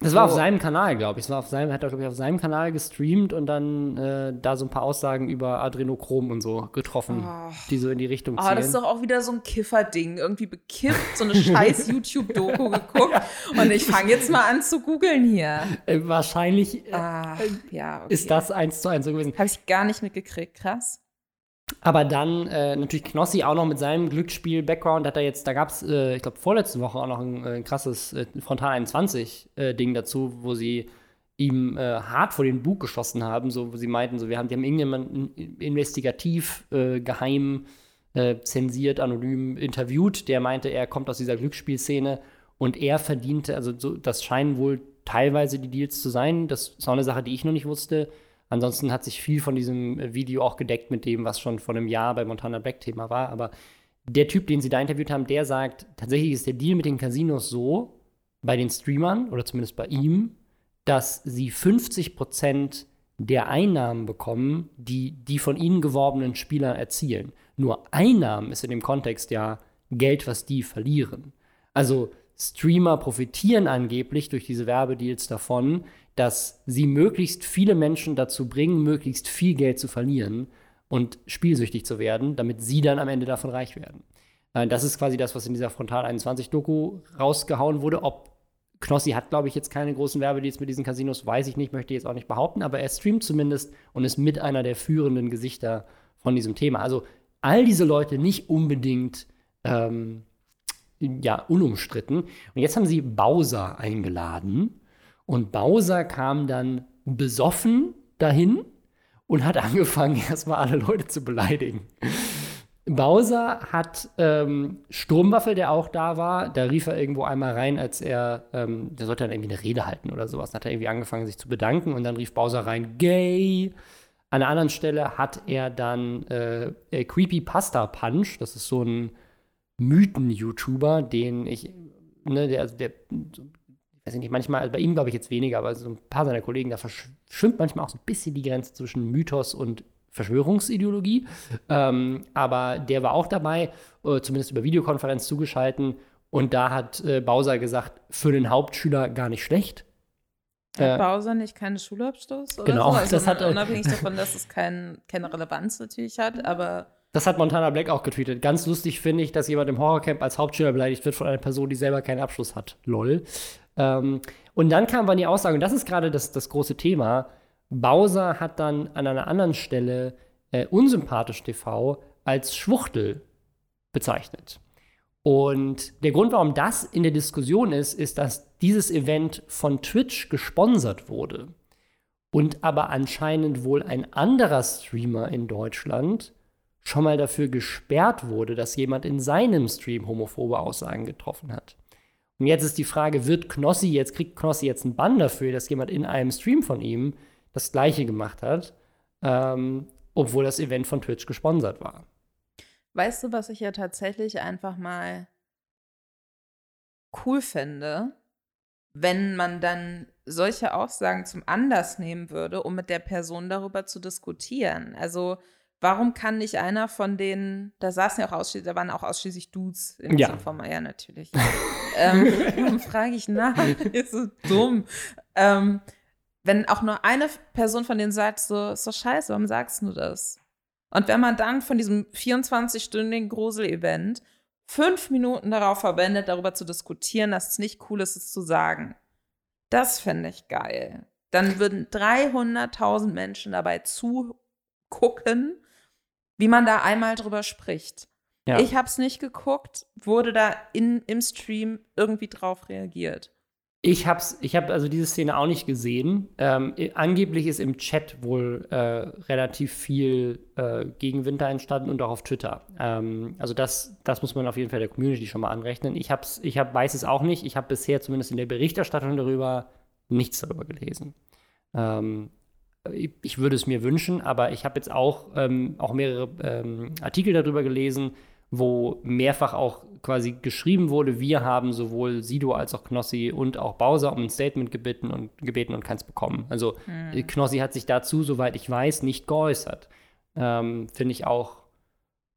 Das war auf seinem Kanal, glaube ich. Das war auf seinem, hat er, glaube ich, auf seinem Kanal gestreamt und dann äh, da so ein paar Aussagen über Adrenochrom und so getroffen, oh. die so in die Richtung ziehen. Oh, das ist doch auch wieder so ein Kifferding. Irgendwie bekifft, so eine scheiß YouTube-Doku geguckt. ja. Und ich fange jetzt mal an zu googeln hier. Äh, wahrscheinlich äh, ah, ja, okay. ist das eins zu eins so gewesen. Habe ich gar nicht mitgekriegt, krass. Aber dann äh, natürlich Knossi auch noch mit seinem Glücksspiel-Background hat er jetzt, da gab es, äh, ich glaube, vorletzte Woche auch noch ein, äh, ein krasses äh, Frontal 21-Ding äh, dazu, wo sie ihm äh, hart vor den Bug geschossen haben, so wo sie meinten, so wir haben, die haben irgendjemanden investigativ geheim zensiert, anonym interviewt, der meinte, er kommt aus dieser Glücksspielszene und er verdiente, also so, das scheinen wohl teilweise die Deals zu sein. Das ist auch eine Sache, die ich noch nicht wusste Ansonsten hat sich viel von diesem äh, Video auch gedeckt mit dem, was schon vor einem Jahr bei Montana Black Thema war. Aber der Typ, den sie da interviewt haben, der sagt, tatsächlich ist der Deal mit den Casinos so, bei den Streamern oder zumindest bei ihm, dass sie 50 Prozent der Einnahmen bekommen, die die von ihnen geworbenen Spieler erzielen. Nur Einnahmen ist in dem Kontext ja Geld, was die verlieren. Also Streamer profitieren angeblich durch diese Werbedeals davon, dass sie möglichst viele Menschen dazu bringen, möglichst viel Geld zu verlieren und spielsüchtig zu werden, damit sie dann am Ende davon reich werden. Das ist quasi das, was in dieser Frontal 21 Doku rausgehauen wurde. Ob Knossi hat, glaube ich, jetzt keine großen Werbedeals mit diesen Casinos, weiß ich nicht, möchte ich jetzt auch nicht behaupten, aber er streamt zumindest und ist mit einer der führenden Gesichter von diesem Thema. Also all diese Leute nicht unbedingt ähm, ja, unumstritten. Und jetzt haben sie Bowser eingeladen und Bowser kam dann besoffen dahin und hat angefangen, erstmal alle Leute zu beleidigen. Bowser hat ähm, Sturmwaffel, der auch da war, da rief er irgendwo einmal rein, als er, ähm, der sollte dann irgendwie eine Rede halten oder sowas. Dann hat er irgendwie angefangen, sich zu bedanken und dann rief Bowser rein, gay. An einer anderen Stelle hat er dann äh, äh, Creepy Pasta Punch, das ist so ein Mythen-YouTuber, den ich, ne, der, also der, ich weiß nicht, manchmal, also bei ihm glaube ich jetzt weniger, aber so ein paar seiner Kollegen, da verschwimmt manchmal auch so ein bisschen die Grenze zwischen Mythos und Verschwörungsideologie. Ähm, aber der war auch dabei, äh, zumindest über Videokonferenz zugeschalten. Und da hat äh, Bowser gesagt, für den Hauptschüler gar nicht schlecht. Hat äh, Bowser nicht keinen Schulabschluss? Oder genau, so? also das hat unabhängig davon, dass es kein, keine Relevanz natürlich hat, aber. Das hat Montana Black auch getweetet. Ganz lustig finde ich, dass jemand im Horrorcamp als Hauptschüler beleidigt wird von einer Person, die selber keinen Abschluss hat. Lol. Ähm, und dann kam dann die Aussage, und das ist gerade das, das große Thema, Bowser hat dann an einer anderen Stelle äh, unsympathisch TV als Schwuchtel bezeichnet. Und der Grund, warum das in der Diskussion ist, ist, dass dieses Event von Twitch gesponsert wurde und aber anscheinend wohl ein anderer Streamer in Deutschland schon mal dafür gesperrt wurde, dass jemand in seinem Stream homophobe Aussagen getroffen hat. Und jetzt ist die Frage, wird Knossi jetzt, kriegt Knossi jetzt einen Bann dafür, dass jemand in einem Stream von ihm das Gleiche gemacht hat, ähm, obwohl das Event von Twitch gesponsert war. Weißt du, was ich ja tatsächlich einfach mal cool finde, wenn man dann solche Aussagen zum Anlass nehmen würde, um mit der Person darüber zu diskutieren. Also warum kann nicht einer von denen, da saßen ja auch ausschließlich, da waren auch ausschließlich Dudes in ja. diesem Format, ja natürlich. ähm, frage ich nach, ist so dumm. Ähm, wenn auch nur eine Person von denen sagt, so, ist doch scheiße, warum sagst du das? Und wenn man dann von diesem 24-stündigen Grusel-Event fünf Minuten darauf verwendet, darüber zu diskutieren, dass es nicht cool ist, es zu sagen, das fände ich geil. Dann würden 300.000 Menschen dabei zugucken, wie man da einmal drüber spricht. Ja. Ich habe es nicht geguckt, wurde da in, im Stream irgendwie drauf reagiert. Ich habe ich hab also diese Szene auch nicht gesehen. Ähm, angeblich ist im Chat wohl äh, relativ viel äh, Gegenwind entstanden und auch auf Twitter. Ähm, also das, das muss man auf jeden Fall der Community schon mal anrechnen. Ich, hab's, ich hab, weiß es auch nicht. Ich habe bisher zumindest in der Berichterstattung darüber nichts darüber gelesen. Ähm, ich, würde es mir wünschen, aber ich habe jetzt auch, ähm, auch mehrere ähm, Artikel darüber gelesen, wo mehrfach auch quasi geschrieben wurde, wir haben sowohl Sido als auch Knossi und auch Bowser um ein Statement gebeten und gebeten und keins bekommen. Also hm. Knossi hat sich dazu, soweit ich weiß, nicht geäußert. Ähm, Finde ich auch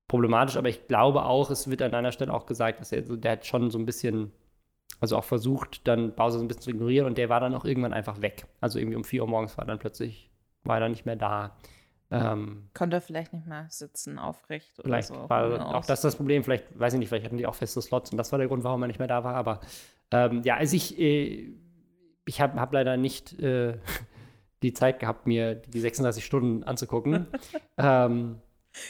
problematisch, aber ich glaube auch, es wird an einer Stelle auch gesagt, dass er so, der hat schon so ein bisschen, also auch versucht, dann Bowser so ein bisschen zu ignorieren und der war dann auch irgendwann einfach weg. Also irgendwie um 4 Uhr morgens war dann plötzlich, war er dann nicht mehr da. Ähm, Konnte er vielleicht nicht mehr sitzen, aufrecht oder vielleicht so. War auch das das Problem. Vielleicht, weiß ich nicht, vielleicht hatten die auch feste Slots und das war der Grund, warum er nicht mehr da war. Aber ähm, ja, also ich, äh, ich habe hab leider nicht äh, die Zeit gehabt, mir die 36 Stunden anzugucken. ähm,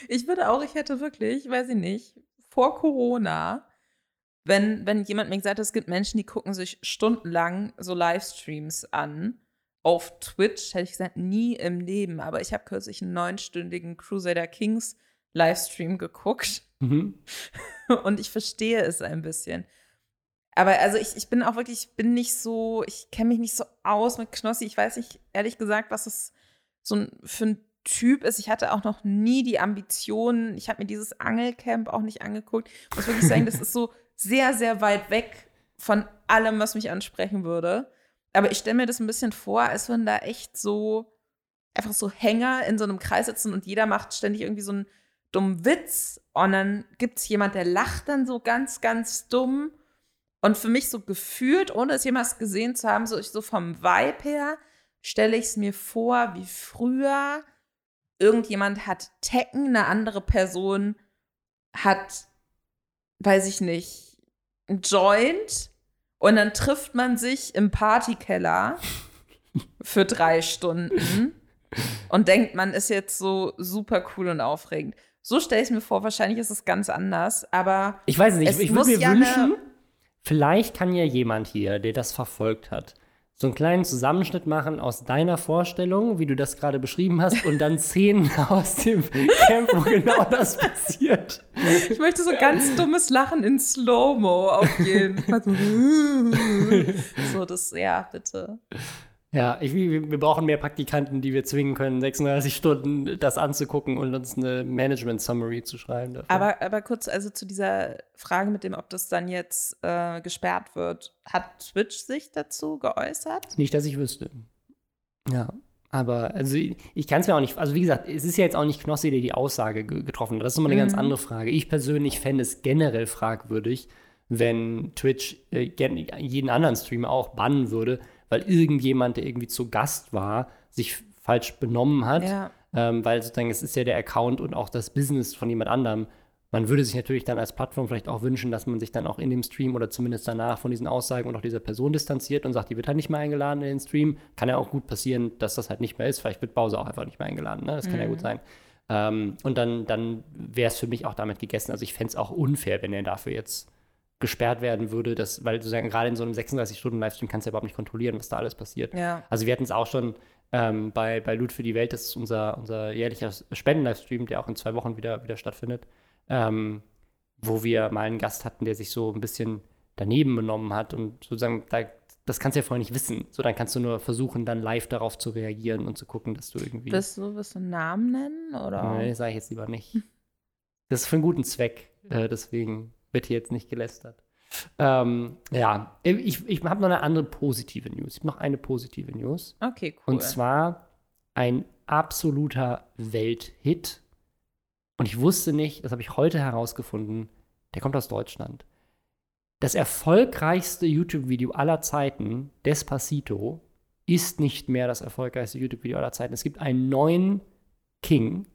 ich würde auch, ich hätte wirklich, weiß ich nicht, vor Corona, wenn, wenn jemand mir gesagt hat, es gibt Menschen, die gucken sich stundenlang so Livestreams an auf Twitch hätte ich gesagt, nie im Leben. Aber ich habe kürzlich einen neunstündigen Crusader Kings Livestream geguckt. Mhm. Und ich verstehe es ein bisschen. Aber also ich, ich bin auch wirklich, ich bin nicht so, ich kenne mich nicht so aus mit Knossi. Ich weiß nicht, ehrlich gesagt, was es so ein, für ein Typ ist. Ich hatte auch noch nie die Ambitionen. Ich habe mir dieses Angelcamp auch nicht angeguckt. Ich muss wirklich sagen, das ist so sehr, sehr weit weg von allem, was mich ansprechen würde. Aber ich stelle mir das ein bisschen vor, als wenn da echt so einfach so Hänger in so einem Kreis sitzen und jeder macht ständig irgendwie so einen dummen Witz und dann gibt es jemand, der lacht dann so ganz, ganz dumm. Und für mich so gefühlt, ohne es jemals gesehen zu haben, so, ich so vom Vibe her, stelle ich es mir vor, wie früher irgendjemand hat Tekken, eine andere Person hat, weiß ich nicht, ein Joint und dann trifft man sich im Partykeller für drei Stunden und denkt, man ist jetzt so super cool und aufregend. So stelle ich es mir vor, wahrscheinlich ist es ganz anders, aber. Ich weiß nicht, ich würde mir ja wünschen, vielleicht kann ja jemand hier, der das verfolgt hat, so einen kleinen Zusammenschnitt machen aus deiner Vorstellung, wie du das gerade beschrieben hast, und dann Szenen aus dem Camp, wo genau das passiert. Ich möchte so ganz dummes Lachen in Slow-Mo auf jeden Fall. so, das, ja, bitte. Ja, ich, wir brauchen mehr Praktikanten, die wir zwingen können, 36 Stunden das anzugucken und uns eine Management-Summary zu schreiben. Dafür. Aber, aber kurz, also zu dieser Frage mit dem, ob das dann jetzt äh, gesperrt wird. Hat Twitch sich dazu geäußert? Nicht, dass ich wüsste. Ja, aber also ich, ich kann es mir auch nicht, also wie gesagt, es ist ja jetzt auch nicht Knossi, der die Aussage getroffen hat. Das ist nochmal eine mhm. ganz andere Frage. Ich persönlich fände es generell fragwürdig, wenn Twitch äh, jeden anderen Streamer auch bannen würde, weil irgendjemand, der irgendwie zu Gast war, sich falsch benommen hat. Ja. Ähm, weil sozusagen es ist ja der Account und auch das Business von jemand anderem. Man würde sich natürlich dann als Plattform vielleicht auch wünschen, dass man sich dann auch in dem Stream oder zumindest danach von diesen Aussagen und auch dieser Person distanziert und sagt, die wird halt nicht mehr eingeladen in den Stream. Kann ja auch gut passieren, dass das halt nicht mehr ist. Vielleicht wird Bowser auch einfach nicht mehr eingeladen. Ne? Das kann mhm. ja gut sein. Ähm, und dann, dann wäre es für mich auch damit gegessen. Also ich fände es auch unfair, wenn er dafür jetzt gesperrt werden würde, dass, weil sozusagen gerade in so einem 36-Stunden-Livestream kannst du ja überhaupt nicht kontrollieren, was da alles passiert. Ja. Also wir hatten es auch schon ähm, bei, bei Loot für die Welt, das ist unser, unser jährlicher Spenden-Livestream, der auch in zwei Wochen wieder, wieder stattfindet, ähm, wo wir mal einen Gast hatten, der sich so ein bisschen daneben benommen hat und sozusagen, da, das kannst du ja vorher nicht wissen. So, dann kannst du nur versuchen, dann live darauf zu reagieren und zu gucken, dass du irgendwie. Willst du, willst du einen Namen nennen? Oder? Nee, sage ich jetzt lieber nicht. Das ist für einen guten Zweck, äh, deswegen wird hier jetzt nicht gelästert. Ähm, ja, ich, ich habe noch eine andere positive News. Ich habe noch eine positive News. Okay, cool. Und zwar ein absoluter Welthit. Und ich wusste nicht, das habe ich heute herausgefunden, der kommt aus Deutschland. Das erfolgreichste YouTube-Video aller Zeiten, Despacito, ist nicht mehr das erfolgreichste YouTube-Video aller Zeiten. Es gibt einen neuen King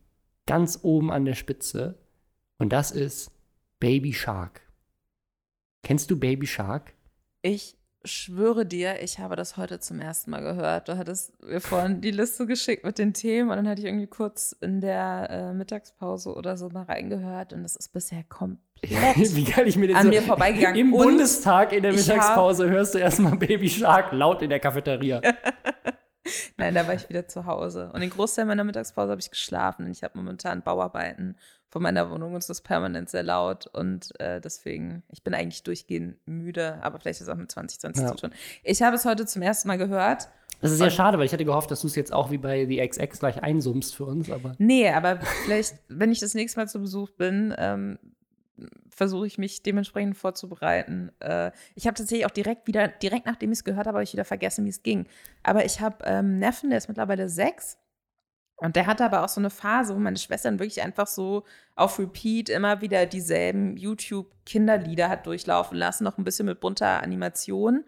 ganz oben an der Spitze. Und das ist Baby Shark. Kennst du Baby Shark? Ich schwöre dir, ich habe das heute zum ersten Mal gehört. Du hattest mir vorhin die Liste geschickt mit den Themen und dann hatte ich irgendwie kurz in der äh, Mittagspause oder so mal reingehört und es ist bisher komplett Wie kann ich mir das an so mir vorbeigegangen. Im und Bundestag in der Mittagspause hörst du erstmal Baby Shark laut in der Cafeteria. Nein, da war ich wieder zu Hause. Und den Großteil meiner Mittagspause habe ich geschlafen. Und ich habe momentan Bauarbeiten von meiner Wohnung und es ist permanent sehr laut. Und äh, deswegen, ich bin eigentlich durchgehend müde, aber vielleicht ist es auch mit 2020 ja. zu tun. Ich habe es heute zum ersten Mal gehört. Das ist ja schade, weil ich hatte gehofft, dass du es jetzt auch wie bei The XX gleich einsummst für uns. Aber nee, aber vielleicht, wenn ich das nächste Mal zu Besuch bin, ähm, versuche ich mich dementsprechend vorzubereiten. Äh, ich habe tatsächlich auch direkt wieder, direkt nachdem ich es gehört habe, habe ich wieder vergessen, wie es ging. Aber ich habe ähm, Neffen, der ist mittlerweile sechs. Und der hatte aber auch so eine Phase, wo meine Schwestern wirklich einfach so auf Repeat immer wieder dieselben YouTube-Kinderlieder hat durchlaufen lassen, noch ein bisschen mit bunter Animation,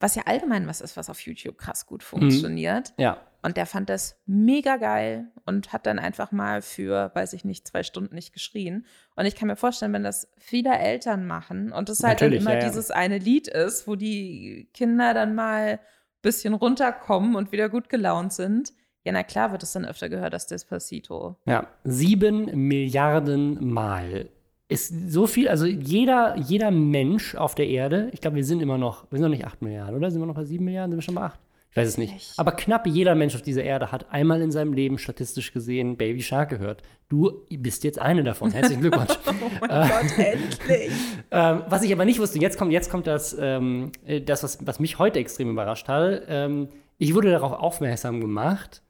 was ja allgemein was ist, was auf YouTube krass gut mhm. funktioniert. Mhm. Ja. Und der fand das mega geil und hat dann einfach mal für, weiß ich nicht, zwei Stunden nicht geschrien. Und ich kann mir vorstellen, wenn das viele Eltern machen und es halt dann immer ja, ja. dieses eine Lied ist, wo die Kinder dann mal ein bisschen runterkommen und wieder gut gelaunt sind, ja, na klar wird es dann öfter gehört, das Despacito. Ja, sieben Milliarden Mal. Ist so viel, also jeder, jeder Mensch auf der Erde, ich glaube, wir sind immer noch, wir sind noch nicht acht Milliarden, oder? Sind wir noch bei sieben Milliarden? Sind wir schon bei acht? Ich weiß es nicht. Aber knapp jeder Mensch auf dieser Erde hat einmal in seinem Leben statistisch gesehen Baby Shark gehört. Du bist jetzt eine davon. Herzlichen Glückwunsch. oh mein Gott, endlich. Ähm, was ich aber nicht wusste, jetzt kommt, jetzt kommt das, ähm, äh, das was, was mich heute extrem überrascht hat. Ähm, ich wurde darauf aufmerksam gemacht,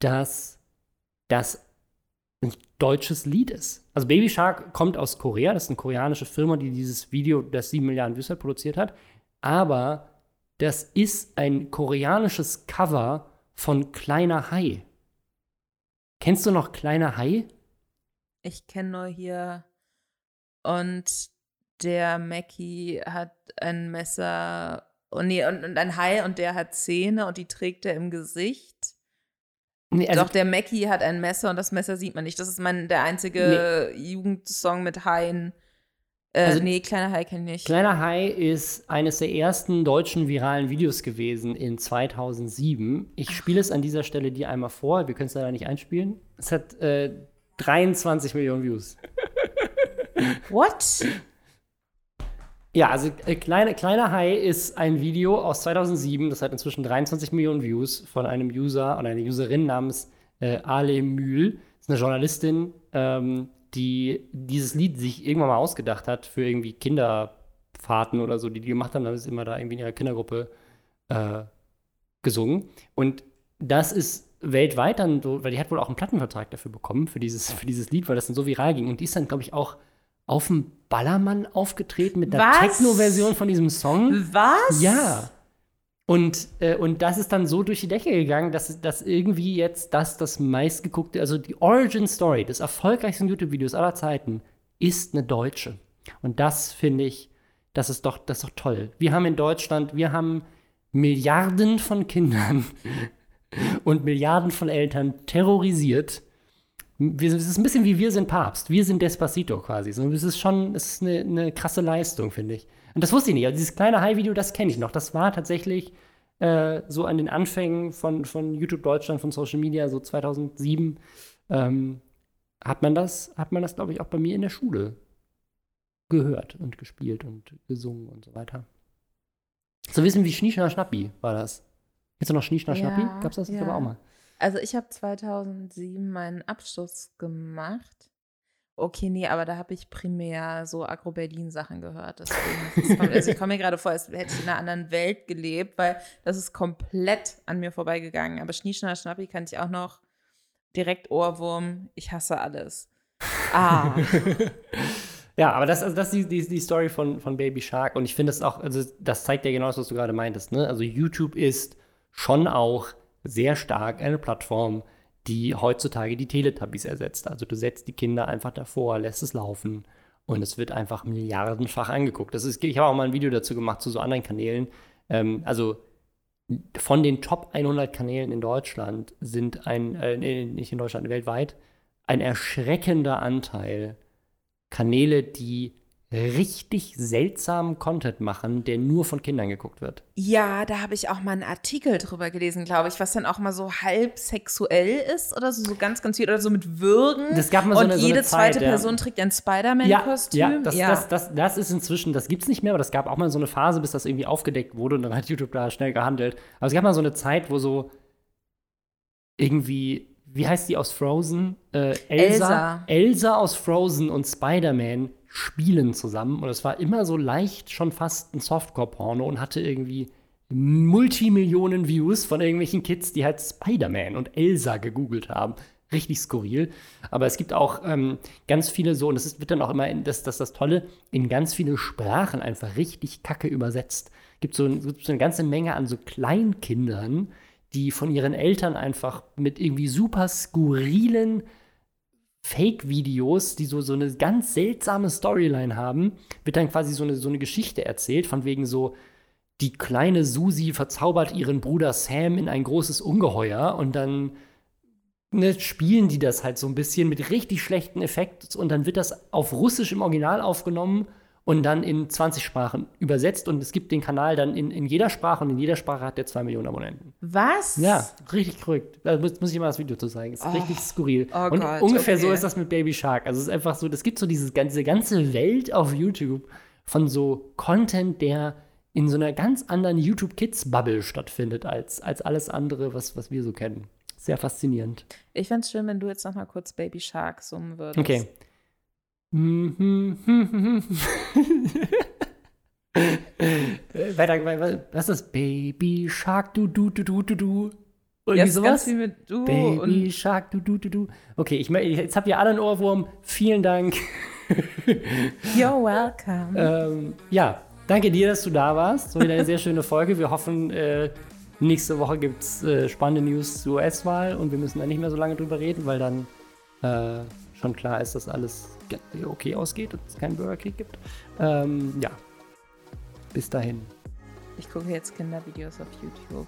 dass das ein deutsches Lied ist. Also Baby Shark kommt aus Korea. Das ist eine koreanische Firma, die dieses Video, das sieben Milliarden Views produziert hat. Aber Das ist ein koreanisches Cover von Kleiner Hai. Kennst du noch Kleiner Hai? Ich kenne nur hier. Und der Mackie hat ein Messer. Oh nee, und, und ein Hai und der hat Zähne und die trägt er im Gesicht. Nee, also Doch, der Mackie hat ein Messer und das Messer sieht man nicht. Das ist mein, der einzige nee. Jugendsong mit Haien. Äh, also, nee, Kleiner Hai kenne ich nicht. Kleiner Hai ist eines der ersten deutschen viralen Videos gewesen in 2007. Ich spiele es an dieser Stelle dir einmal vor. Wir können es leider nicht einspielen. Es hat äh, 23 Millionen Views. What? Ja, also äh, kleine, Kleiner Hai ist ein Video aus 2007, das hat inzwischen 23 Millionen Views von einem User oder einer Userin namens äh, Ale Mühl. Das ist eine Journalistin, ähm, die dieses Lied sich irgendwann mal ausgedacht hat für irgendwie Kinderfahrten oder so, die die gemacht haben. Da ist immer da irgendwie in ihrer Kindergruppe äh, gesungen. Und das ist weltweit dann so, weil die hat wohl auch einen Plattenvertrag dafür bekommen, für dieses, für dieses Lied, weil das dann so viral ging. Und die ist dann, glaube ich, auch auf dem Ballermann aufgetreten mit der Techno-Version von diesem Song. Was? Ja. Und, äh, und das ist dann so durch die Decke gegangen, dass, dass irgendwie jetzt das das meistgeguckte, also die Origin Story des erfolgreichsten YouTube-Videos aller Zeiten ist eine deutsche. Und das finde ich, das ist doch, das ist doch toll. Wir haben in Deutschland, wir haben Milliarden von Kindern und Milliarden von Eltern terrorisiert wir, es ist ein bisschen wie wir sind Papst. Wir sind Despacito quasi. So, es ist schon es ist eine, eine krasse Leistung, finde ich. Und das wusste ich nicht. Also dieses kleine High-Video, das kenne ich noch. Das war tatsächlich äh, so an den Anfängen von, von YouTube Deutschland, von Social Media, so 2007. Ähm, hat man das, hat man das, glaube ich, auch bei mir in der Schule gehört und gespielt und gesungen und so weiter. So wissen wie Schnieschner Schnappi war das. Jetzt noch Schnieschner ja, Schnappi? Gab's das? Ja. aber auch mal. Also ich habe 2007 meinen Abschluss gemacht. Okay, nee, aber da habe ich primär so Agro-Berlin-Sachen gehört. Deswegen, also ich komme mir gerade vor, als hätte ich in einer anderen Welt gelebt, weil das ist komplett an mir vorbeigegangen. Aber Schnieschner Schnappi kannte ich auch noch. Direkt Ohrwurm. Ich hasse alles. Ah. ja, aber das, also das ist die, die, die Story von, von Baby Shark. Und ich finde das auch, also das zeigt ja genau das, was du gerade meintest. Ne? Also YouTube ist schon auch sehr stark eine Plattform, die heutzutage die Teletubbies ersetzt. Also du setzt die Kinder einfach davor, lässt es laufen und es wird einfach milliardenfach angeguckt. Das ist, ich habe auch mal ein Video dazu gemacht zu so anderen Kanälen. Ähm, also von den Top 100 Kanälen in Deutschland sind ein, äh, nicht in Deutschland, weltweit, ein erschreckender Anteil Kanäle, die richtig seltsamen Content machen, der nur von Kindern geguckt wird. Ja, da habe ich auch mal einen Artikel drüber gelesen, glaube ich, was dann auch mal so halb sexuell ist oder so, so ganz, ganz viel oder so mit Würgen. Das gab mal so Und eine, jede so eine zweite Zeit, Person ja. trägt ein Spider-Man-Kostüm. Ja, ja, das, ja. Das, das, das, ist inzwischen, das gibt es nicht mehr, aber das gab auch mal so eine Phase, bis das irgendwie aufgedeckt wurde und dann hat YouTube da schnell gehandelt. Aber es gab mal so eine Zeit, wo so irgendwie wie heißt die aus Frozen? Äh, Elsa. Elsa. Elsa aus Frozen und Spider-Man spielen zusammen und es war immer so leicht schon fast ein Softcore-Porno und hatte irgendwie Multimillionen Views von irgendwelchen Kids, die halt Spider-Man und Elsa gegoogelt haben. Richtig skurril. Aber es gibt auch ähm, ganz viele so, und das ist, wird dann auch immer, in, das, das das Tolle, in ganz viele Sprachen einfach richtig kacke übersetzt. Gibt so, gibt so eine ganze Menge an so Kleinkindern, die von ihren Eltern einfach mit irgendwie super skurrilen Fake-Videos, die so, so eine ganz seltsame Storyline haben, wird dann quasi so eine, so eine Geschichte erzählt, von wegen so, die kleine Susi verzaubert ihren Bruder Sam in ein großes Ungeheuer und dann ne, spielen die das halt so ein bisschen mit richtig schlechten Effekten und dann wird das auf Russisch im Original aufgenommen und dann in 20 Sprachen übersetzt und es gibt den Kanal dann in, in jeder Sprache und in jeder Sprache hat der 2 Millionen Abonnenten. Was? Ja, richtig verrückt. Da muss, muss ich mal das Video zu zeigen. Ist oh. richtig skurril. Oh und Gott, ungefähr okay. so ist das mit Baby Shark. Also es ist einfach so, das gibt so dieses, diese ganze Welt auf YouTube von so Content, der in so einer ganz anderen YouTube Kids Bubble stattfindet als, als alles andere, was, was wir so kennen. Sehr faszinierend. Ich fände es schön, wenn du jetzt noch mal kurz Baby Shark summen würdest. Okay. Mhm. Weiter, was ist das? Baby Shark, du, du, du, du, du, du. Irgendwie jetzt sowas? Ganz mit du Baby Shark, du, du, du, du. Okay, ich, jetzt habt ihr alle einen Ohrwurm. Vielen Dank. You're welcome. Ähm, ja, danke dir, dass du da warst. So wieder eine sehr schöne Folge. Wir hoffen, äh, nächste Woche gibt es äh, spannende News zur US-Wahl und wir müssen da nicht mehr so lange drüber reden, weil dann äh, schon klar ist, dass alles okay ausgeht und es keinen Bürgerkrieg gibt. Ähm, ja, bis dahin. Ich gucke jetzt Kindervideos auf YouTube.